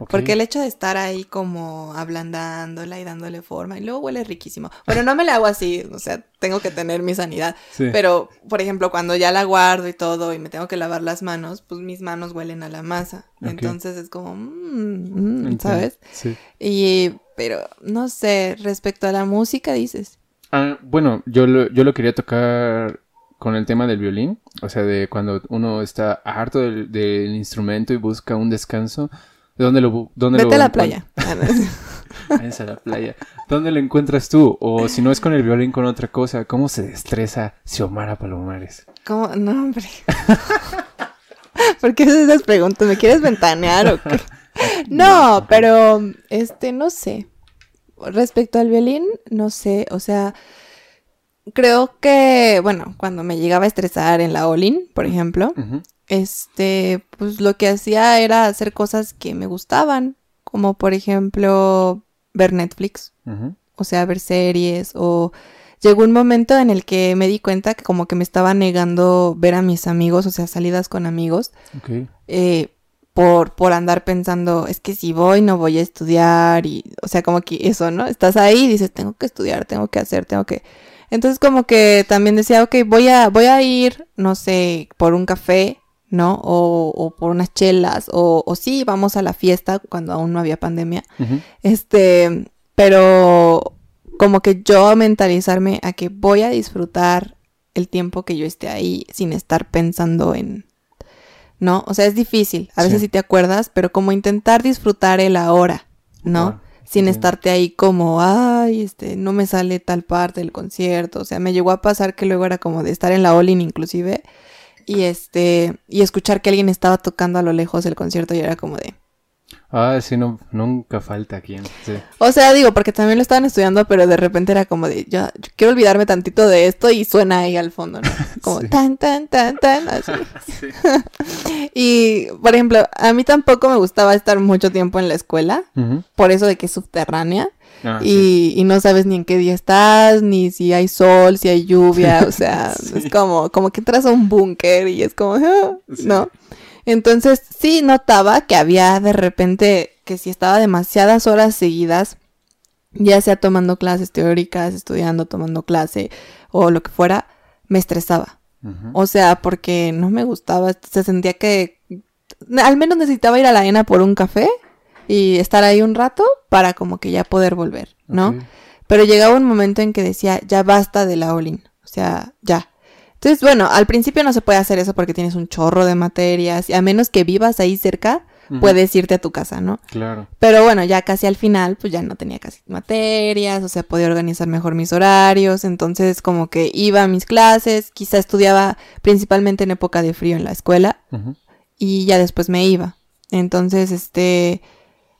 Porque el hecho de estar ahí como ablandándola y dándole forma, y luego huele riquísimo. Bueno, no me la hago así, o sea, tengo que tener mi sanidad. Pero, por ejemplo, cuando ya la guardo y todo y me tengo que lavar las manos, pues mis manos huelen a la masa. Entonces es como, mmm, mmm, ¿sabes? Sí. Y, pero, no sé, respecto a la música, dices. Ah, bueno, yo lo, yo lo quería tocar con el tema del violín, o sea, de cuando uno está harto del, instrumento y busca un descanso, ¿de dónde lo dónde Vete a la playa. Váyanse a la playa. ¿Dónde lo encuentras tú? O si no es con el violín, con otra cosa. ¿Cómo se destresa Xiomara Palomares? ¿Cómo? No, hombre. ¿Por qué haces esas preguntas? ¿Me quieres ventanear o qué? No, pero, este, no sé. Respecto al violín, no sé, o sea, creo que, bueno, cuando me llegaba a estresar en la Olin, por ejemplo, este, pues lo que hacía era hacer cosas que me gustaban, como por ejemplo ver Netflix, o sea, ver series, o llegó un momento en el que me di cuenta que como que me estaba negando ver a mis amigos, o sea, salidas con amigos, eh, por, por andar pensando, es que si voy no voy a estudiar, y, o sea, como que eso, ¿no? Estás ahí y dices, tengo que estudiar, tengo que hacer, tengo que... Entonces como que también decía, ok, voy a, voy a ir, no sé, por un café, ¿no? O, o por unas chelas, o, o, sí, vamos a la fiesta cuando aún no había pandemia. Este, pero como que yo mentalizarme a que voy a disfrutar el tiempo que yo esté ahí sin estar pensando en, ¿no? O sea, es difícil, a veces sí, te acuerdas, pero como intentar disfrutar el ahora, ¿no? Sin estarte ahí como, ay, este, no me sale tal parte del concierto. O sea, me llegó a pasar que luego era como de estar en la Olin inclusive y este, y escuchar que alguien estaba tocando a lo lejos el concierto y era como de, Ah, sí, no, nunca falta quien. O sea, digo, porque también lo estaban estudiando, pero de repente era como de, yo, quiero olvidarme tantito de esto y suena ahí al fondo, ¿no? Como tan, tan, tan, tan, así. y, por ejemplo, a mí tampoco me gustaba estar mucho tiempo en la escuela, por eso de que es subterránea. Ah, y, y, no sabes ni en qué día estás, ni si hay sol, si hay lluvia, o sea, es como, como que entras a un búnker y es como, ah", ¿no? Entonces sí notaba que había de repente que si estaba demasiadas horas seguidas, ya sea tomando clases teóricas, estudiando, tomando clase o lo que fuera, me estresaba. O sea, porque no me gustaba, se sentía que al menos necesitaba ir a la ENA por un café y estar ahí un rato para como que ya poder volver, ¿no? Pero llegaba un momento en que decía, ya basta de la Olin, o sea, ya, entonces, bueno, al principio no se puede hacer eso porque tienes un chorro de materias, y a menos que vivas ahí cerca, puedes irte a tu casa, ¿no? Claro. Pero bueno, ya casi al final, pues ya no tenía casi materias, o sea, podía organizar mejor mis horarios, entonces como que iba a mis clases, quizá estudiaba principalmente en época de frío en la escuela y ya después me iba. Entonces, este,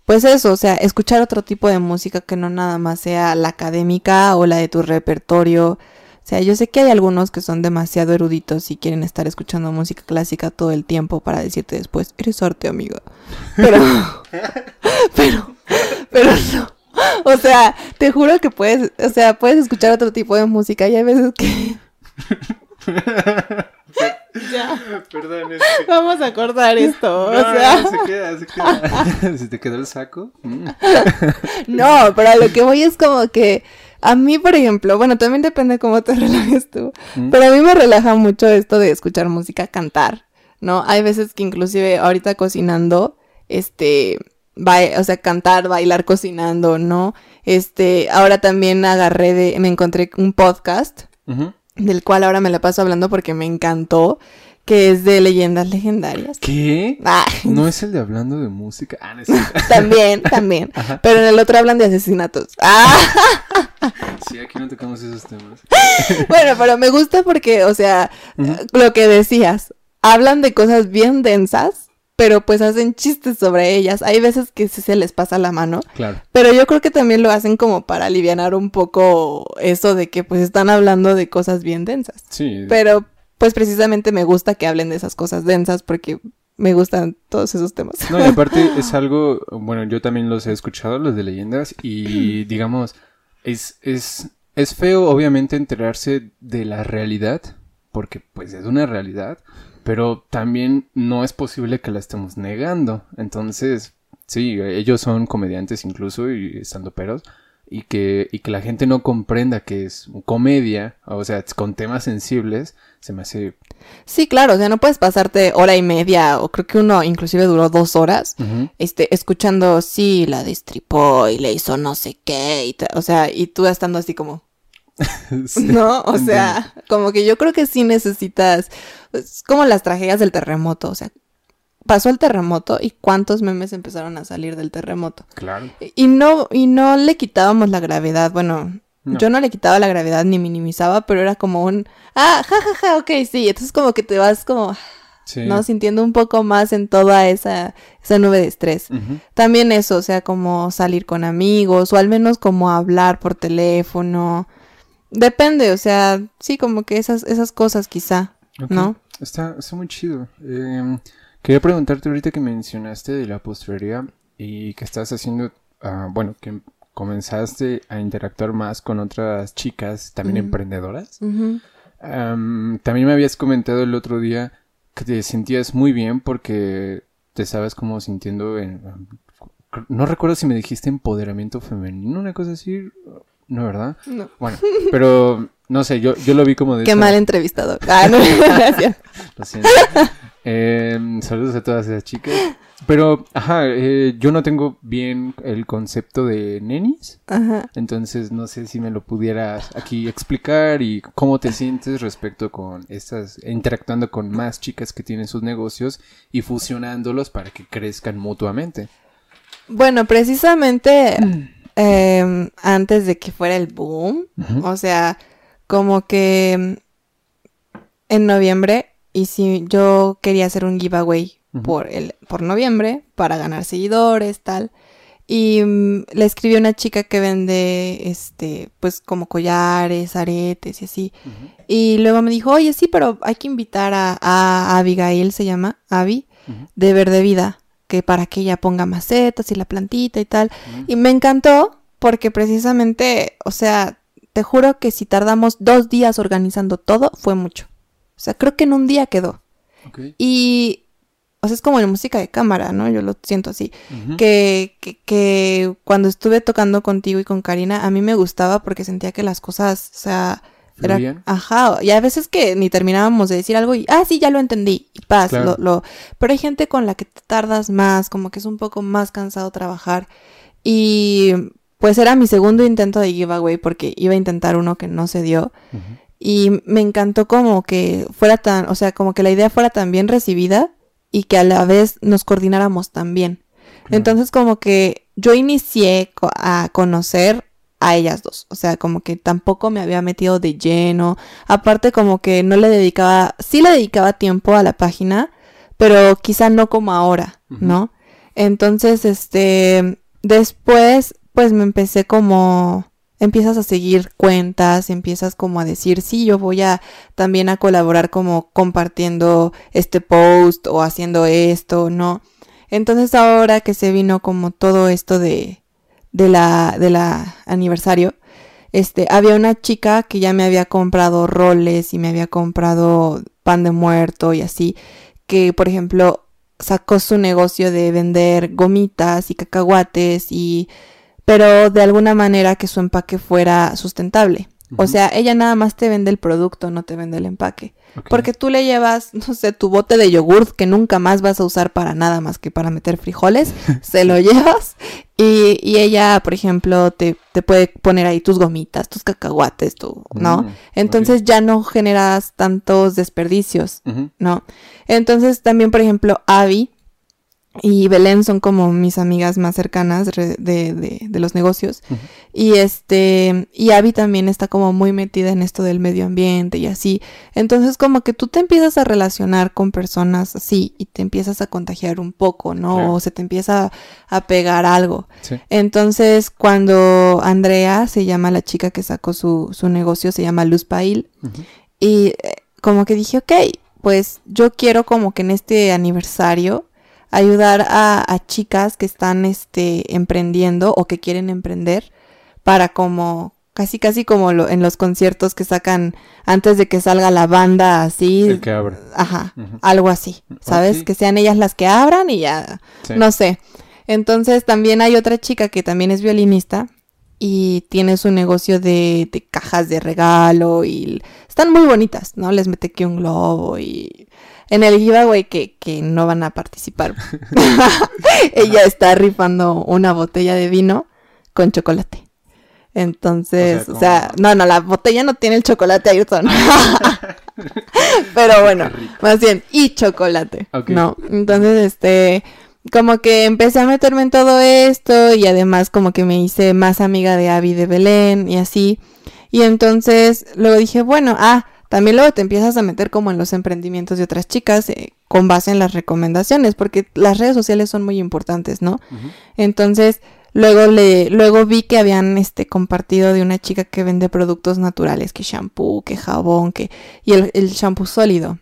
pues eso, o sea, escuchar otro tipo de música que no nada más sea la académica o la de tu repertorio. O sea, yo sé que hay algunos que son demasiado eruditos y quieren estar escuchando música clásica todo el tiempo para decirte después, eres arte, amiga. Pero, pero, pero no. O sea, te juro que puedes, o sea, puedes escuchar otro tipo de música y hay veces que... ya. Perdón, es Vamos a cortar esto. o sea. se queda, se queda. ¿Se te quedó el saco? Mm. no, pero a lo que voy es como que. A mí, por ejemplo, bueno, también depende cómo te relajes tú. Mm. Pero a mí me relaja mucho esto de escuchar música, cantar. ¿No? Hay veces que inclusive ahorita cocinando, este. o sea, cantar, bailar cocinando, ¿no? Este, ahora también agarré de, me encontré un podcast del cual ahora me la paso hablando porque me encantó, que es de leyendas legendarias. ¿Qué? Ah. No es el de hablando de música. Ah, no también, también. Pero en el otro hablan de asesinatos. Ah. Sí, aquí no tocamos esos temas. bueno, pero me gusta porque, o sea, lo que decías, hablan de cosas bien densas pero pues hacen chistes sobre ellas. Hay veces que se les pasa la mano. Claro. Pero yo creo que también lo hacen como para aliviar un poco eso de que pues están hablando de cosas bien densas. Sí. Pero pues precisamente me gusta que hablen de esas cosas densas porque me gustan todos esos temas. No, y aparte es algo, bueno, yo también los he escuchado, los de leyendas, y digamos, es, es, es feo obviamente enterarse de la realidad, porque pues es una realidad, pero también no es posible que la estemos negando. Entonces, sí, ellos son comediantes incluso y estando peros. Y que, y que la gente no comprenda que es comedia, o sea, con temas sensibles, se me hace... Sí, claro, o sea, no puedes pasarte hora y media, o creo que uno inclusive duró dos horas, este, escuchando, sí, la destripó y le hizo no sé qué, y o sea, y tú estando así como, no, o sea, como que yo creo que sí necesitas, es como las tragedias del terremoto, o sea, pasó el terremoto y cuántos memes empezaron a salir del terremoto. Claro. Y no, y no le quitábamos la gravedad, bueno, yo no le quitaba la gravedad ni minimizaba, pero era como un, ah, jajaja, ja, ja, ok, sí, entonces como que te vas como... ¿no? Sintiendo un poco más en toda esa, esa nube de estrés. También eso, o sea, como salir con amigos o al menos como hablar por teléfono, Depende, o sea, sí, como que esas, esas cosas quizá, ¿no? Está, está muy chido. Em, quería preguntarte ahorita que mencionaste de la postrería y que estás haciendo, ah, bueno, que comenzaste a interactuar más con otras chicas, también emprendedoras. también me habías comentado el otro día que te sentías muy bien porque te estabas como sintiendo en... No recuerdo si me dijiste empoderamiento femenino, una cosa así, no, ¿verdad? No. Bueno, pero no sé, yo, yo lo vi como de. Qué mal entrevistador. Ah, no, gracias. lo siento. Eh, saludos a todas esas chicas. Pero, ajá, eh, yo no tengo bien el concepto de nenis. Ajá. Entonces, no sé si me lo pudieras aquí explicar y cómo te sientes respecto con estas, interactuando con más chicas que tienen sus negocios y fusionándolos para que crezcan mutuamente. Bueno, precisamente. Em, antes de que fuera el boom. O sea, como que en noviembre, y si yo quería hacer un giveaway por, el, por noviembre para ganar seguidores, tal. Y mm, le escribió una chica que vende, este, pues como collares, aretes y así. Y luego me dijo, oye, sí, pero hay que invitar a, a Abigail, se llama, Abby, de Verde Vida que para que ella ponga macetas y la plantita y tal. Y me encantó porque precisamente, o sea, te juro que si tardamos dos días organizando todo, fue mucho. O sea, creo que en un día quedó. Y, o sea, es como en música de cámara, ¿no? Yo lo siento así. que, que, que, cuando estuve tocando contigo y con Karina, a mí me gustaba porque sentía que las cosas, o sea, era, ajá, y a veces que ni terminábamos de decir algo y, ah, sí, ya lo entendí, y paz, lo, lo, pero hay gente con la que te tardas más, como que es un poco más cansado trabajar, y pues era mi segundo intento de giveaway porque iba a intentar uno que no se dio, y me encantó como que fuera tan, o sea, como que la idea fuera tan bien recibida, y que a la vez nos coordináramos también. Entonces como que yo inicié a conocer a ellas dos, o sea, como que tampoco me había metido de lleno, aparte como que no le dedicaba, sí le dedicaba tiempo a la página, pero quizá no como ahora, ¿no? Entonces, este, después, pues me empecé como, empiezas a seguir cuentas, empiezas como a decir, sí, yo voy a también a colaborar como compartiendo este post o haciendo esto, ¿no? Entonces ahora que se vino como todo esto de, de la, de la aniversario, este, había una chica que ya me había comprado roles y me había comprado pan de muerto y así, que por ejemplo sacó su negocio de vender gomitas y cacahuates y pero de alguna manera que su empaque fuera sustentable. O sea, ella nada más te vende el producto, no te vende el empaque. Porque tú le llevas, no sé, tu bote de yogurt que nunca más vas a usar para nada más que para meter frijoles, se lo llevas y, y ella, por ejemplo, te, te, puede poner ahí tus gomitas, tus cacahuates, tú, ¿no? Mm, Entonces ya no generas tantos desperdicios, ¿no? Entonces también, por ejemplo, Avi, y Belén son como mis amigas más cercanas de, de, de los negocios. Y este, y Abby también está como muy metida en esto del medio ambiente y así. Entonces como que tú te empiezas a relacionar con personas así y te empiezas a contagiar un poco, ¿no? O se te empieza a, pegar algo. Entonces cuando Andrea, se llama la chica que sacó su, su negocio, se llama Luz Pail. Y eh, como que dije, ok, pues yo quiero como que en este aniversario ayudar a, chicas que están este, emprendiendo o que quieren emprender para como casi casi como lo, en los conciertos que sacan antes de que salga la banda así. El que abre. Ajá, algo así, ¿sabes? Que sean ellas las que abran y ya, no sé. Entonces también hay otra chica que también es violinista y tiene su negocio de, de cajas de regalo y están muy bonitas, ¿no? Les mete aquí un globo y en el giveaway que, que no van a participar. Ella está rifando una botella de vino con chocolate. Entonces, o sea, no, no, la botella no tiene el chocolate Ayrton. Pero bueno, más bien, y chocolate. No, entonces, este, como que empecé a meterme en todo esto y además como que me hice más amiga de Abby de Belén y así. Y entonces luego dije, bueno, ah, también luego te empiezas a meter como en los emprendimientos de otras chicas eh, con base en las recomendaciones, porque las redes sociales son muy importantes, ¿no? Entonces, luego le, luego vi que habían este compartido de una chica que vende productos naturales, que shampoo, que jabón, que, y el, el shampoo sólido.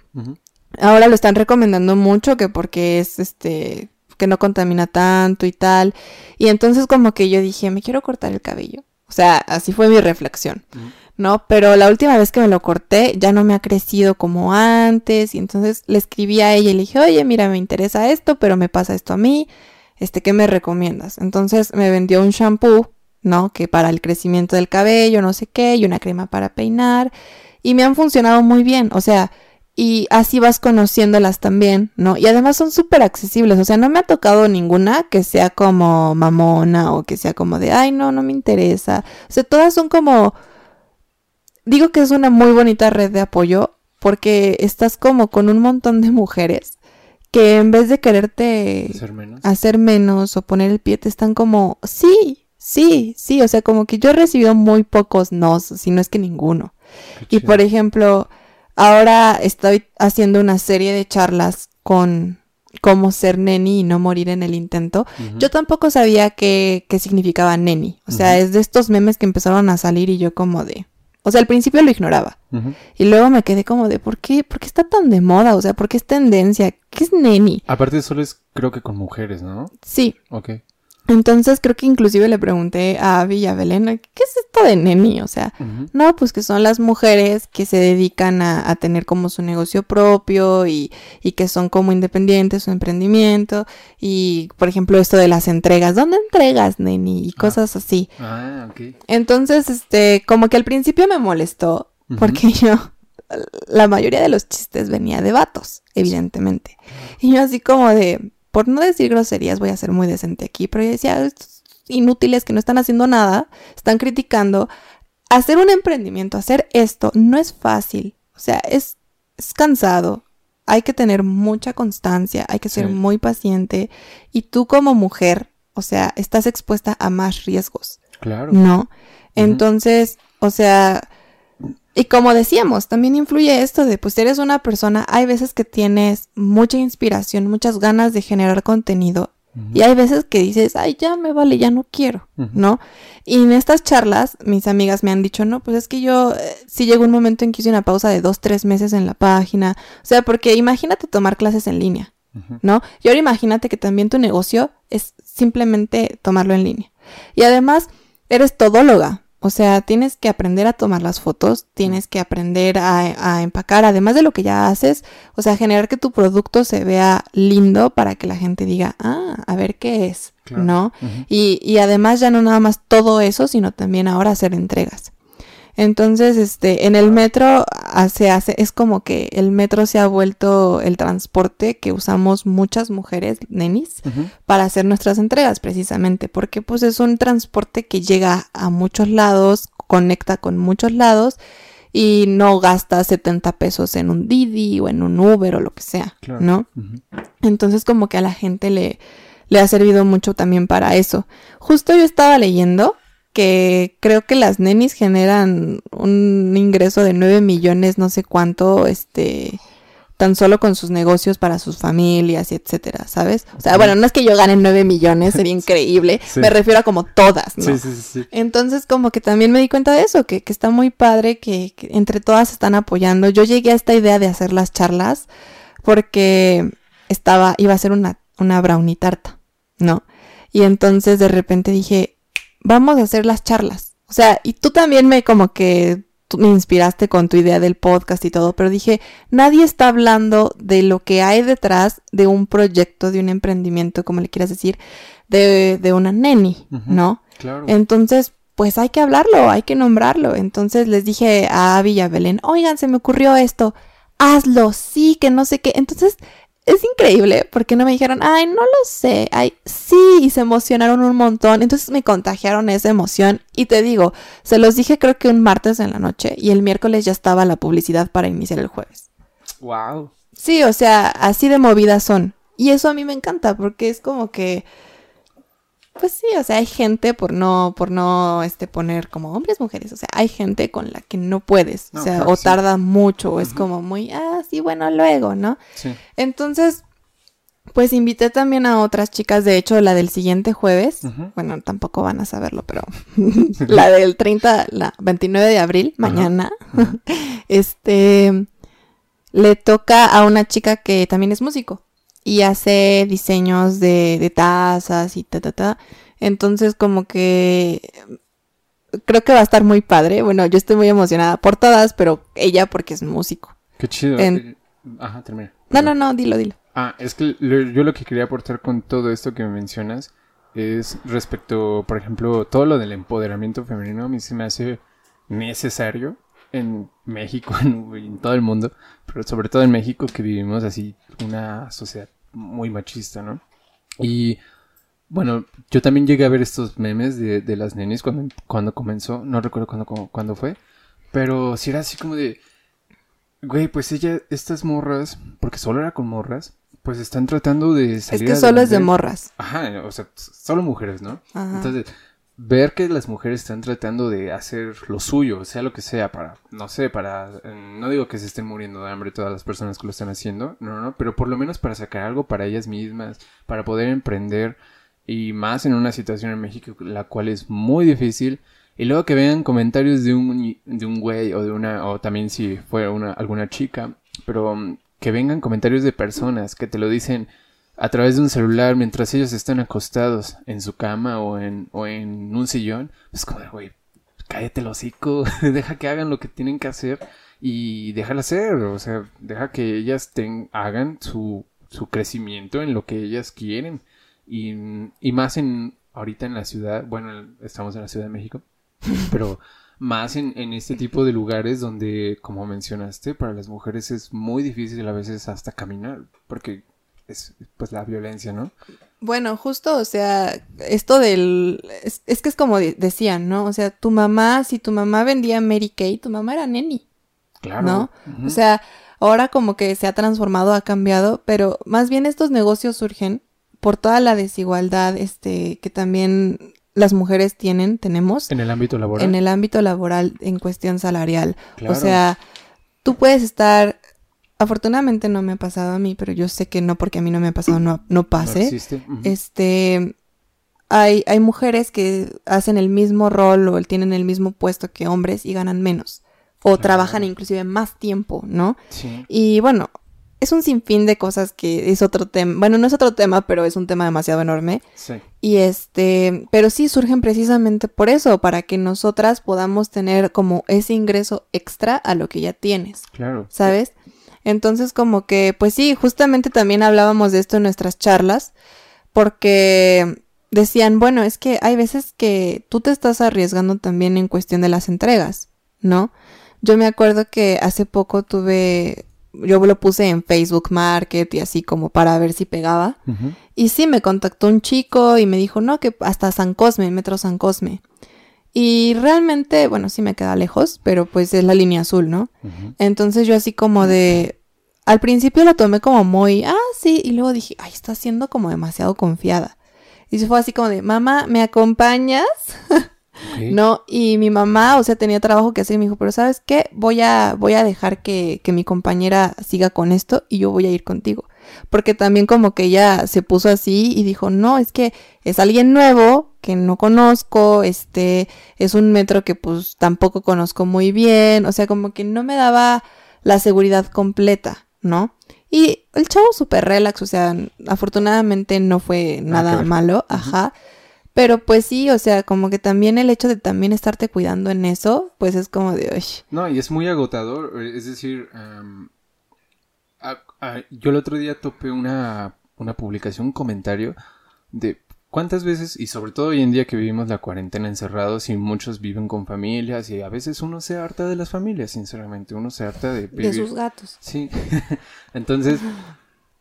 Ahora lo están recomendando mucho que porque es este que no contamina tanto y tal. Y entonces como que yo dije, me quiero cortar el cabello. O sea, así fue mi reflexión. ¿No? Pero la última vez que me lo corté ya no me ha crecido como antes y entonces le escribí a ella y le dije, oye, mira, me interesa esto, pero me pasa esto a mí, este, ¿qué me recomiendas? Entonces me vendió un shampoo, ¿no? Que para el crecimiento del cabello, no sé qué, y una crema para peinar y me han funcionado muy bien, o sea, y así vas conociéndolas también, ¿no? Y además son súper accesibles, o sea, no me ha tocado ninguna que sea como mamona o que sea como de, ay, no, no me interesa. O sea, todas son como digo que es una muy bonita red de apoyo porque estás como con un montón de mujeres que en vez de quererte hacer menos, o poner el pie, te están como, sí, sí, sí, o sea, como que yo he recibido muy pocos nos, si no es que ninguno. y por ejemplo, ahora estoy haciendo una serie de charlas con cómo ser neni y no morir en el intento. Yo tampoco sabía qué, qué significaba neni. O sea, es de estos memes que empezaron a salir y yo como de, o sea, al principio lo ignoraba. Y luego me quedé como de, ¿por qué? ¿Por qué está tan de moda? O sea, ¿por qué es tendencia? ¿Qué es neni? Aparte solo es, creo que con mujeres, ¿no? Sí. Ok. Entonces creo que inclusive le pregunté a Abby y a Belén, ¿qué es esto de neni? O sea, no, pues que son las mujeres que se dedican a, tener como su negocio propio y, y, que son como independientes, su emprendimiento y, por ejemplo, esto de las entregas, ¿dónde entregas, neni? Y ah. cosas así. Ah, ok. Entonces, este, como que al principio me molestó porque yo, la mayoría de los chistes venía de vatos, evidentemente. Y yo así como de por no decir groserías, voy a ser muy decente aquí, pero yo decía, estos inútiles que no están haciendo nada, están criticando. Hacer un emprendimiento, hacer esto, no es fácil. O sea, es, es cansado. hay que tener mucha constancia, hay que ser muy paciente y tú como mujer, o sea, estás expuesta a más riesgos. Claro. ¿No? Entonces, o sea, y como decíamos, también influye esto de, pues eres una persona, hay veces que tienes mucha inspiración, muchas ganas de generar contenido y hay veces que dices, ay, ya me vale, ya no quiero, ¿no? Y en estas charlas, mis amigas me han dicho, no, pues es que yo eh, sí llegó un momento en que hice una pausa de dos, tres meses en la página. O sea, porque imagínate tomar clases en línea, ¿no? Y ahora imagínate que también tu negocio es simplemente tomarlo en línea. Y además, eres todóloga. O sea, tienes que aprender a tomar las fotos, tienes que aprender a, empacar, además de lo que ya haces, o sea, generar que tu producto se vea lindo para que la gente diga, ah, a ver qué es, ¿no? y, y además ya no nada más todo eso, sino también ahora hacer entregas. Entonces, este, en el metro se hace, es como que el metro se ha vuelto el transporte que usamos muchas mujeres, nenis, para hacer nuestras entregas precisamente, porque pues es un transporte que llega a muchos lados, conecta con muchos lados y no gasta 70 pesos en un Didi o en un Uber o lo que sea, ¿no? Entonces como que a la gente le, le ha servido mucho también para eso. Justo yo estaba leyendo que creo que las nenis generan un ingreso de 9 millones, no sé cuánto, este, tan solo con sus negocios para sus familias y etcétera, ¿sabes? O sea, bueno, no es que yo gane 9 millones, sería increíble, me refiero a como todas, ¿no? Sí, sí, sí. Entonces, como que también me di cuenta de eso, que, que está muy padre, que, que, entre todas están apoyando. Yo llegué a esta idea de hacer las charlas porque estaba, iba a ser una, una brownie tarta, ¿no? Y entonces de repente dije, vamos a hacer las charlas. O sea, y tú también me como que me inspiraste con tu idea del podcast y todo, pero dije, nadie está hablando de lo que hay detrás de un proyecto, de un emprendimiento, como le quieras decir, de, de una neni, ¿no? Claro. Entonces, pues hay que hablarlo, hay que nombrarlo. Entonces les dije a Abby y a Belén, oigan, se me ocurrió esto, hazlo, sí, que no sé qué. Entonces es increíble porque no me dijeron, ay, no lo sé, ay, sí, y se emocionaron un montón. Entonces me contagiaron esa emoción y te digo, se los dije creo que un martes en la noche y el miércoles ya estaba la publicidad para iniciar el jueves. Wow. Sí, o sea, así de movidas son. Y eso a mí me encanta porque es como que pues sí, o sea, hay gente por no, por no este, poner como hombres, mujeres, o sea, hay gente con la que no puedes, o sea, o tarda mucho, o es como muy, ah, sí, bueno, luego, ¿no? Sí. Entonces, pues invité también a otras chicas, de hecho, la del siguiente jueves, bueno, tampoco van a saberlo, pero la del 30, la 29 de abril, mañana, este, le toca a una chica que también es músico y hace diseños de, de tazas y ta, ta, ta. Entonces como que creo que va a estar muy padre. Bueno, yo estoy muy emocionada por todas, pero ella porque es músico. Qué chido. Eh, ajá, termina. No, no, no, dilo, dilo. Ah, es que yo lo que quería aportar con todo esto que me mencionas es respecto, por ejemplo, todo lo del empoderamiento femenino. A mí se me hace necesario en México, en, en, todo el mundo, pero sobre todo en México que vivimos así una sociedad muy machista, ¿no? Y bueno, yo también llegué a ver estos memes de, de las nenes cuando, cuando comenzó, no recuerdo cuándo, cuándo fue, pero si era así como de, güey, pues ella, estas morras, porque solo era con morras, pues están tratando de salir. Es que solo es de morras. Ajá, o sea, solo mujeres, ¿no? Ajá. Entonces, ver que las mujeres están tratando de hacer lo suyo, sea lo que sea, para, no sé, para, no digo que se estén muriendo de hambre todas las personas que lo están haciendo, no, no, pero por lo menos para sacar algo para ellas mismas, para poder emprender y más en una situación en México la cual es muy difícil. Y luego que vean comentarios de un, de un güey o de una, o también si fue una, alguna chica, pero mm, que vengan comentarios de personas que te lo dicen a través de un celular mientras ellos están acostados en su cama o en, o en un sillón, es como, güey, cállate el hocico, deja que hagan lo que tienen que hacer y déjala hacer, o sea, deja que ellas ten, hagan su, su crecimiento en lo que ellas quieren y, y más en ahorita en la ciudad, bueno, estamos en la Ciudad de México, pero más en, en, este tipo de lugares donde, como mencionaste, para las mujeres es muy difícil a veces hasta caminar, porque es pues la violencia, ¿no? Bueno, justo, o sea, esto del... Es, que es como decían, ¿no? O sea, tu mamá, si tu mamá vendía Mary Kay, tu mamá era neni. Claro. ¿No? O sea, ahora como que se ha transformado, ha cambiado, pero más bien estos negocios surgen por toda la desigualdad este que también las mujeres tienen, tenemos. En el ámbito laboral. En el ámbito laboral, en cuestión salarial. O sea, tú puedes estar afortunadamente no me ha pasado a mí, pero yo sé que no porque a mí no me ha pasado no, no pase. Este hay, hay mujeres que hacen el mismo rol o tienen el mismo puesto que hombres y ganan menos. O trabajan inclusive más tiempo, ¿no? Sí. Y bueno, es un sinfín de cosas que es otro tema. Bueno, no es otro tema, pero es un tema demasiado enorme. Sí. Y este, pero sí surgen precisamente por eso, para que nosotras podamos tener como ese ingreso extra a lo que ya tienes. Claro. ¿Sabes? Entonces como que, pues sí, justamente también hablábamos de esto en nuestras charlas, porque decían, bueno, es que hay veces que tú te estás arriesgando también en cuestión de las entregas, ¿no? Yo me acuerdo que hace poco tuve, yo lo puse en Facebook Market y así como para ver si pegaba. Y sí, me contactó un chico y me dijo, no, que hasta San Cosme, Metro San Cosme. Y realmente, bueno, sí me queda lejos, pero pues es la línea azul, ¿no? Entonces yo así como de... Al principio lo tomé como muy, ah, sí, y luego dije, ay, está siendo como demasiado confiada. Y se fue así como de, mamá, ¿me acompañas? No, y mi mamá, o sea, tenía trabajo que hacer y me dijo, pero ¿sabes qué? Voy a, voy a dejar que, que mi compañera siga con esto y yo voy a ir contigo. Porque también como que ella se puso así y dijo, no, es que es alguien nuevo que no conozco, este, es un metro que pues tampoco conozco muy bien, o sea, como que no me daba la seguridad completa, ¿no? Y el chavo súper relax, o sea, afortunadamente no fue nada malo, ajá. Pero pues sí, o sea, como que también el hecho de también estarte cuidando en eso, pues es como de, Uy. No, y es muy agotador, es decir, yo el otro día topé una, una publicación, un comentario de ¿Cuántas veces, y sobre todo hoy en día que vivimos la cuarentena encerrados y muchos viven con familias y a veces uno se harta de las familias, sinceramente, uno se harta de vivir. De sus gatos. Sí. Entonces,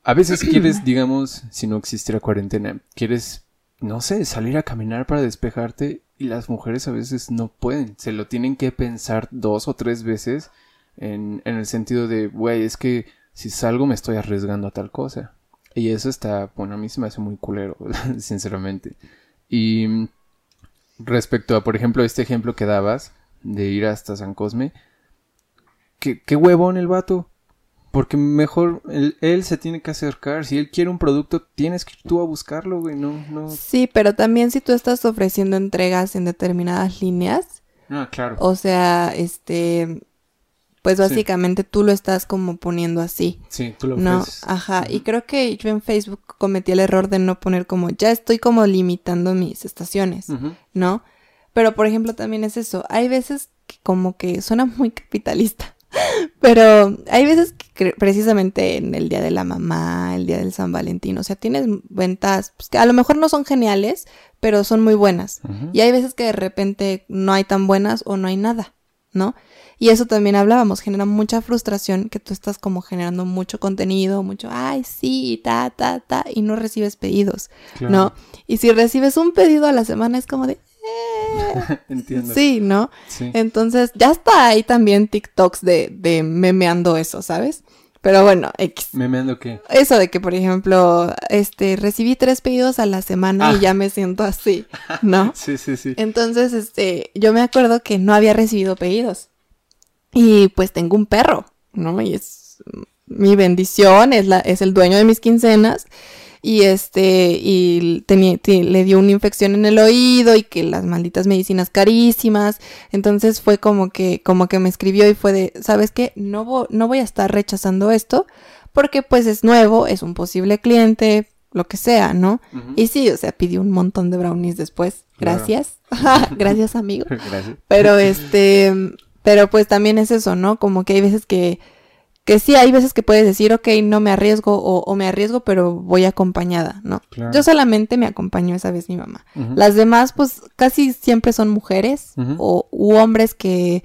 a veces quieres, digamos, si no existiera cuarentena, quieres, no sé, salir a caminar para despejarte y las mujeres a veces no pueden, se lo tienen que pensar dos o tres veces en, en el sentido de, güey, es que si salgo me estoy arriesgando a tal cosa. Y eso está, bueno, a mí se me hace muy culero, sinceramente. Y respecto a, por ejemplo, este ejemplo que dabas de ir hasta San Cosme, qué, qué huevón el vato. Porque mejor él, se tiene que acercar. Si él quiere un producto, tienes que ir tú a buscarlo, güey. No, no. Sí, pero también si tú estás ofreciendo entregas en determinadas líneas. Ah, claro. O sea, este pues básicamente tú lo estás como poniendo así. Sí, tú lo No, ajá. Y creo que yo en Facebook cometí el error de no poner como, ya estoy como limitando mis estaciones, ¿no? Pero por ejemplo también es eso. Hay veces que como que suena muy capitalista. Pero hay veces que precisamente en el día de la mamá, el día del San Valentín, o sea, tienes ventas pues, que a lo mejor no son geniales, pero son muy buenas. Y hay veces que de repente no hay tan buenas o no hay nada, ¿no? Y eso también hablábamos, genera mucha frustración que tú estás como generando mucho contenido, mucho, ay, sí, ta, ta, ta, y no recibes pedidos, ¿no? Y si recibes un pedido a la semana es como de... Eh". Entiendo. Sí, ¿no? Sí. Entonces, ya está ahí también TikToks de, de memeando eso, ¿sabes? Pero bueno, X. ¿Memeando qué? Eso de que, por ejemplo, este, recibí tres pedidos a la semana y ah. ya me siento así, ¿no? sí, sí, sí. Entonces, este, yo me acuerdo que no había recibido pedidos. Y pues tengo un perro, ¿no? Y es mi bendición, es, la, es el dueño de mis quincenas. Y este, y tenía, le dio una infección en el oído y que las malditas medicinas carísimas. Entonces fue como que, como que me escribió y fue de, ¿sabes qué? No, no voy a estar rechazando esto porque pues es nuevo, es un posible cliente, lo que sea, ¿no? Y sí, o sea, pidió un montón de brownies después. Gracias. Gracias, amigo. Gracias. Pero este, pero pues también es eso, ¿no? Como que hay veces que, que sí, hay veces que puedes decir, ok, no me arriesgo o, me arriesgo, pero voy acompañada, ¿no? Yo solamente me acompañó esa vez mi mamá. Las demás, pues casi siempre son mujeres o u hombres que,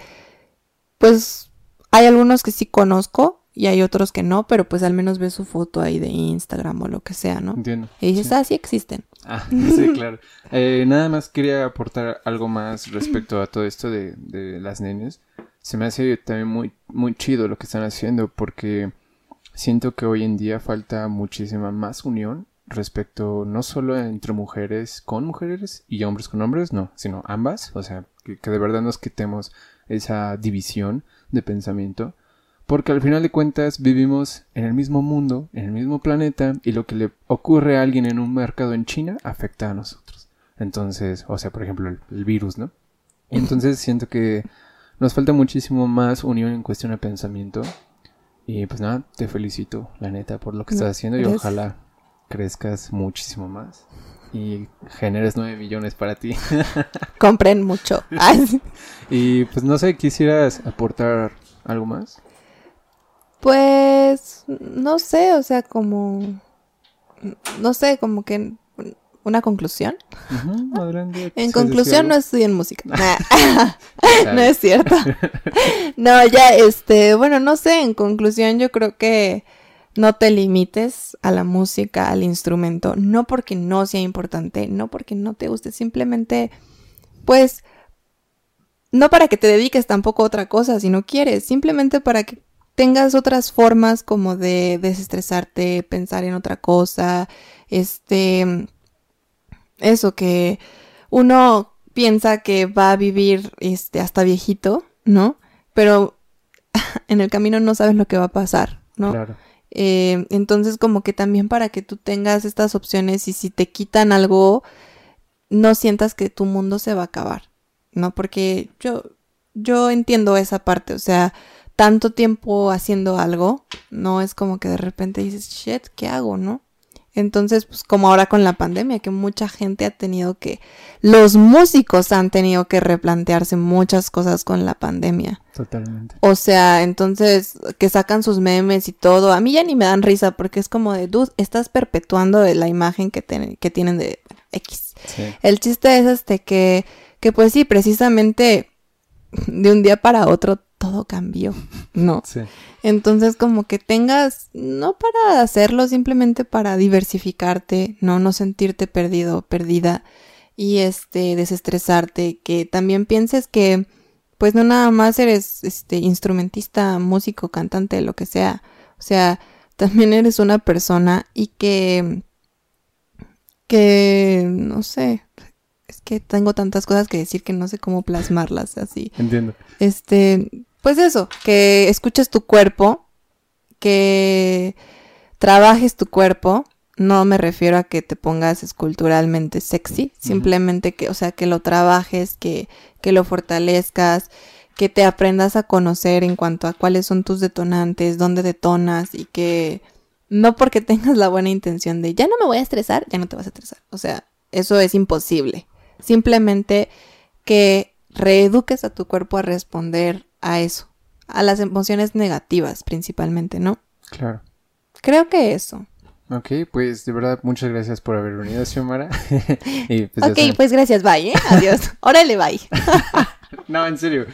pues, hay algunos que sí conozco y hay otros que no, pero pues al menos ves su foto ahí de Instagram o lo que sea, ¿no? Entiendo. Y dices, ah, sí existen. Ah, sí, claro. Eh, nada más quería aportar algo más respecto a todo esto de, de las nenes. se me hace también muy, muy chido lo que están haciendo porque siento que hoy en día falta muchísima más unión respecto no solo entre mujeres con mujeres y hombres con hombres, no, sino ambas, o sea, que, de verdad nos quitemos esa división de pensamiento, porque al final de cuentas vivimos en el mismo mundo, en el mismo planeta, y lo que le ocurre a alguien en un mercado en China afecta a nosotros. Entonces, o sea, por ejemplo, el, virus, ¿no? entonces siento que nos falta muchísimo más unión en cuestión de pensamiento. Y pues nada, te felicito, la neta, por lo que estás haciendo y ojalá crezcas muchísimo más y generes 9 millones para ti. Compren mucho. y pues no sé, ¿quisieras aportar algo más? Pues no sé, o sea, como no sé, como que una conclusión. en conclusión no estudié en música. no es cierto. no, ya este, bueno, no sé, en conclusión yo creo que no te limites a la música, al instrumento, no porque no sea importante, no porque no te guste, simplemente, pues, no para que te dediques tampoco a otra cosa si no quieres, simplemente para que tengas otras formas como de desestresarte, pensar en otra cosa, este, eso que uno piensa que va a vivir, este, hasta viejito, ¿no? Pero en el camino no sabes lo que va a pasar, ¿no? Claro. Eh, entonces como que también para que tú tengas estas opciones y si te quitan algo, no sientas que tu mundo se va a acabar, ¿no? Porque yo, yo entiendo esa parte, o sea, tanto tiempo haciendo algo, no es como que de repente dices, shit, ¿qué hago, no? Entonces, pues como ahora con la pandemia, que mucha gente ha tenido que, los músicos han tenido que replantearse muchas cosas con la pandemia. Totalmente. O sea, entonces, que sacan sus memes y todo, a mí ya ni me dan risa porque es como de, dude, estás perpetuando la imagen que, que tienen de X. El chiste es este que, que pues sí, precisamente de un día para otro todo cambió, ¿no? Sí. Entonces, como que tengas, no para hacerlo, simplemente para diversificarte, ¿no? No sentirte perdido, perdida y este, desestresarte, que también pienses que, pues no nada más eres, este, instrumentista, músico, cantante, lo que sea, o sea, también eres una persona y que, que, no sé, es que tengo tantas cosas que decir que no sé cómo plasmarlas así. Entiendo. Este, pues eso, que escuches tu cuerpo, que trabajes tu cuerpo. No me refiero a que te pongas esculturalmente sexy, simplemente que, o sea, que lo trabajes, que, que lo fortalezcas, que te aprendas a conocer en cuanto a cuáles son tus detonantes, dónde detonas y que no porque tengas la buena intención de ya no me voy a estresar, ya no te vas a estresar. O sea, eso es imposible. Simplemente que reeduques a tu cuerpo a responder a eso, a las emociones negativas principalmente, ¿no? Claro. Creo que eso. Ok, pues de verdad muchas gracias por haber venido, Xiomara. y pues ok, pues gracias, bye, ¿eh? Adiós. Órale, bye. no, en serio.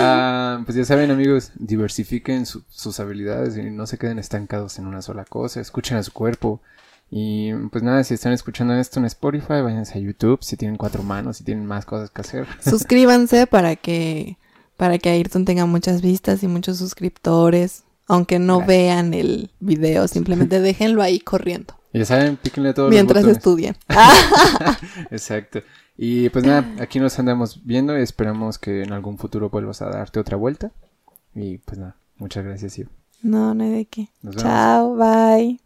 Ah, pues ya saben, amigos, diversifiquen sus habilidades y no se queden estancados en una sola cosa. Escuchen a su cuerpo. Y pues nada, si están escuchando esto en Spotify, váyanse a YouTube. Si tienen cuatro manos, si tienen más cosas que hacer. Suscríbanse para que para que Ayrton tenga muchas vistas y muchos suscriptores. Aunque no vean el video, simplemente déjenlo ahí corriendo. Ya saben, píquenle todo. Mientras estudian. Exacto. Y pues nada, aquí nos andamos viendo y esperamos que en algún futuro vuelvas a darte otra vuelta. Y pues nada, muchas gracias, No, no hay de qué. Chao, bye.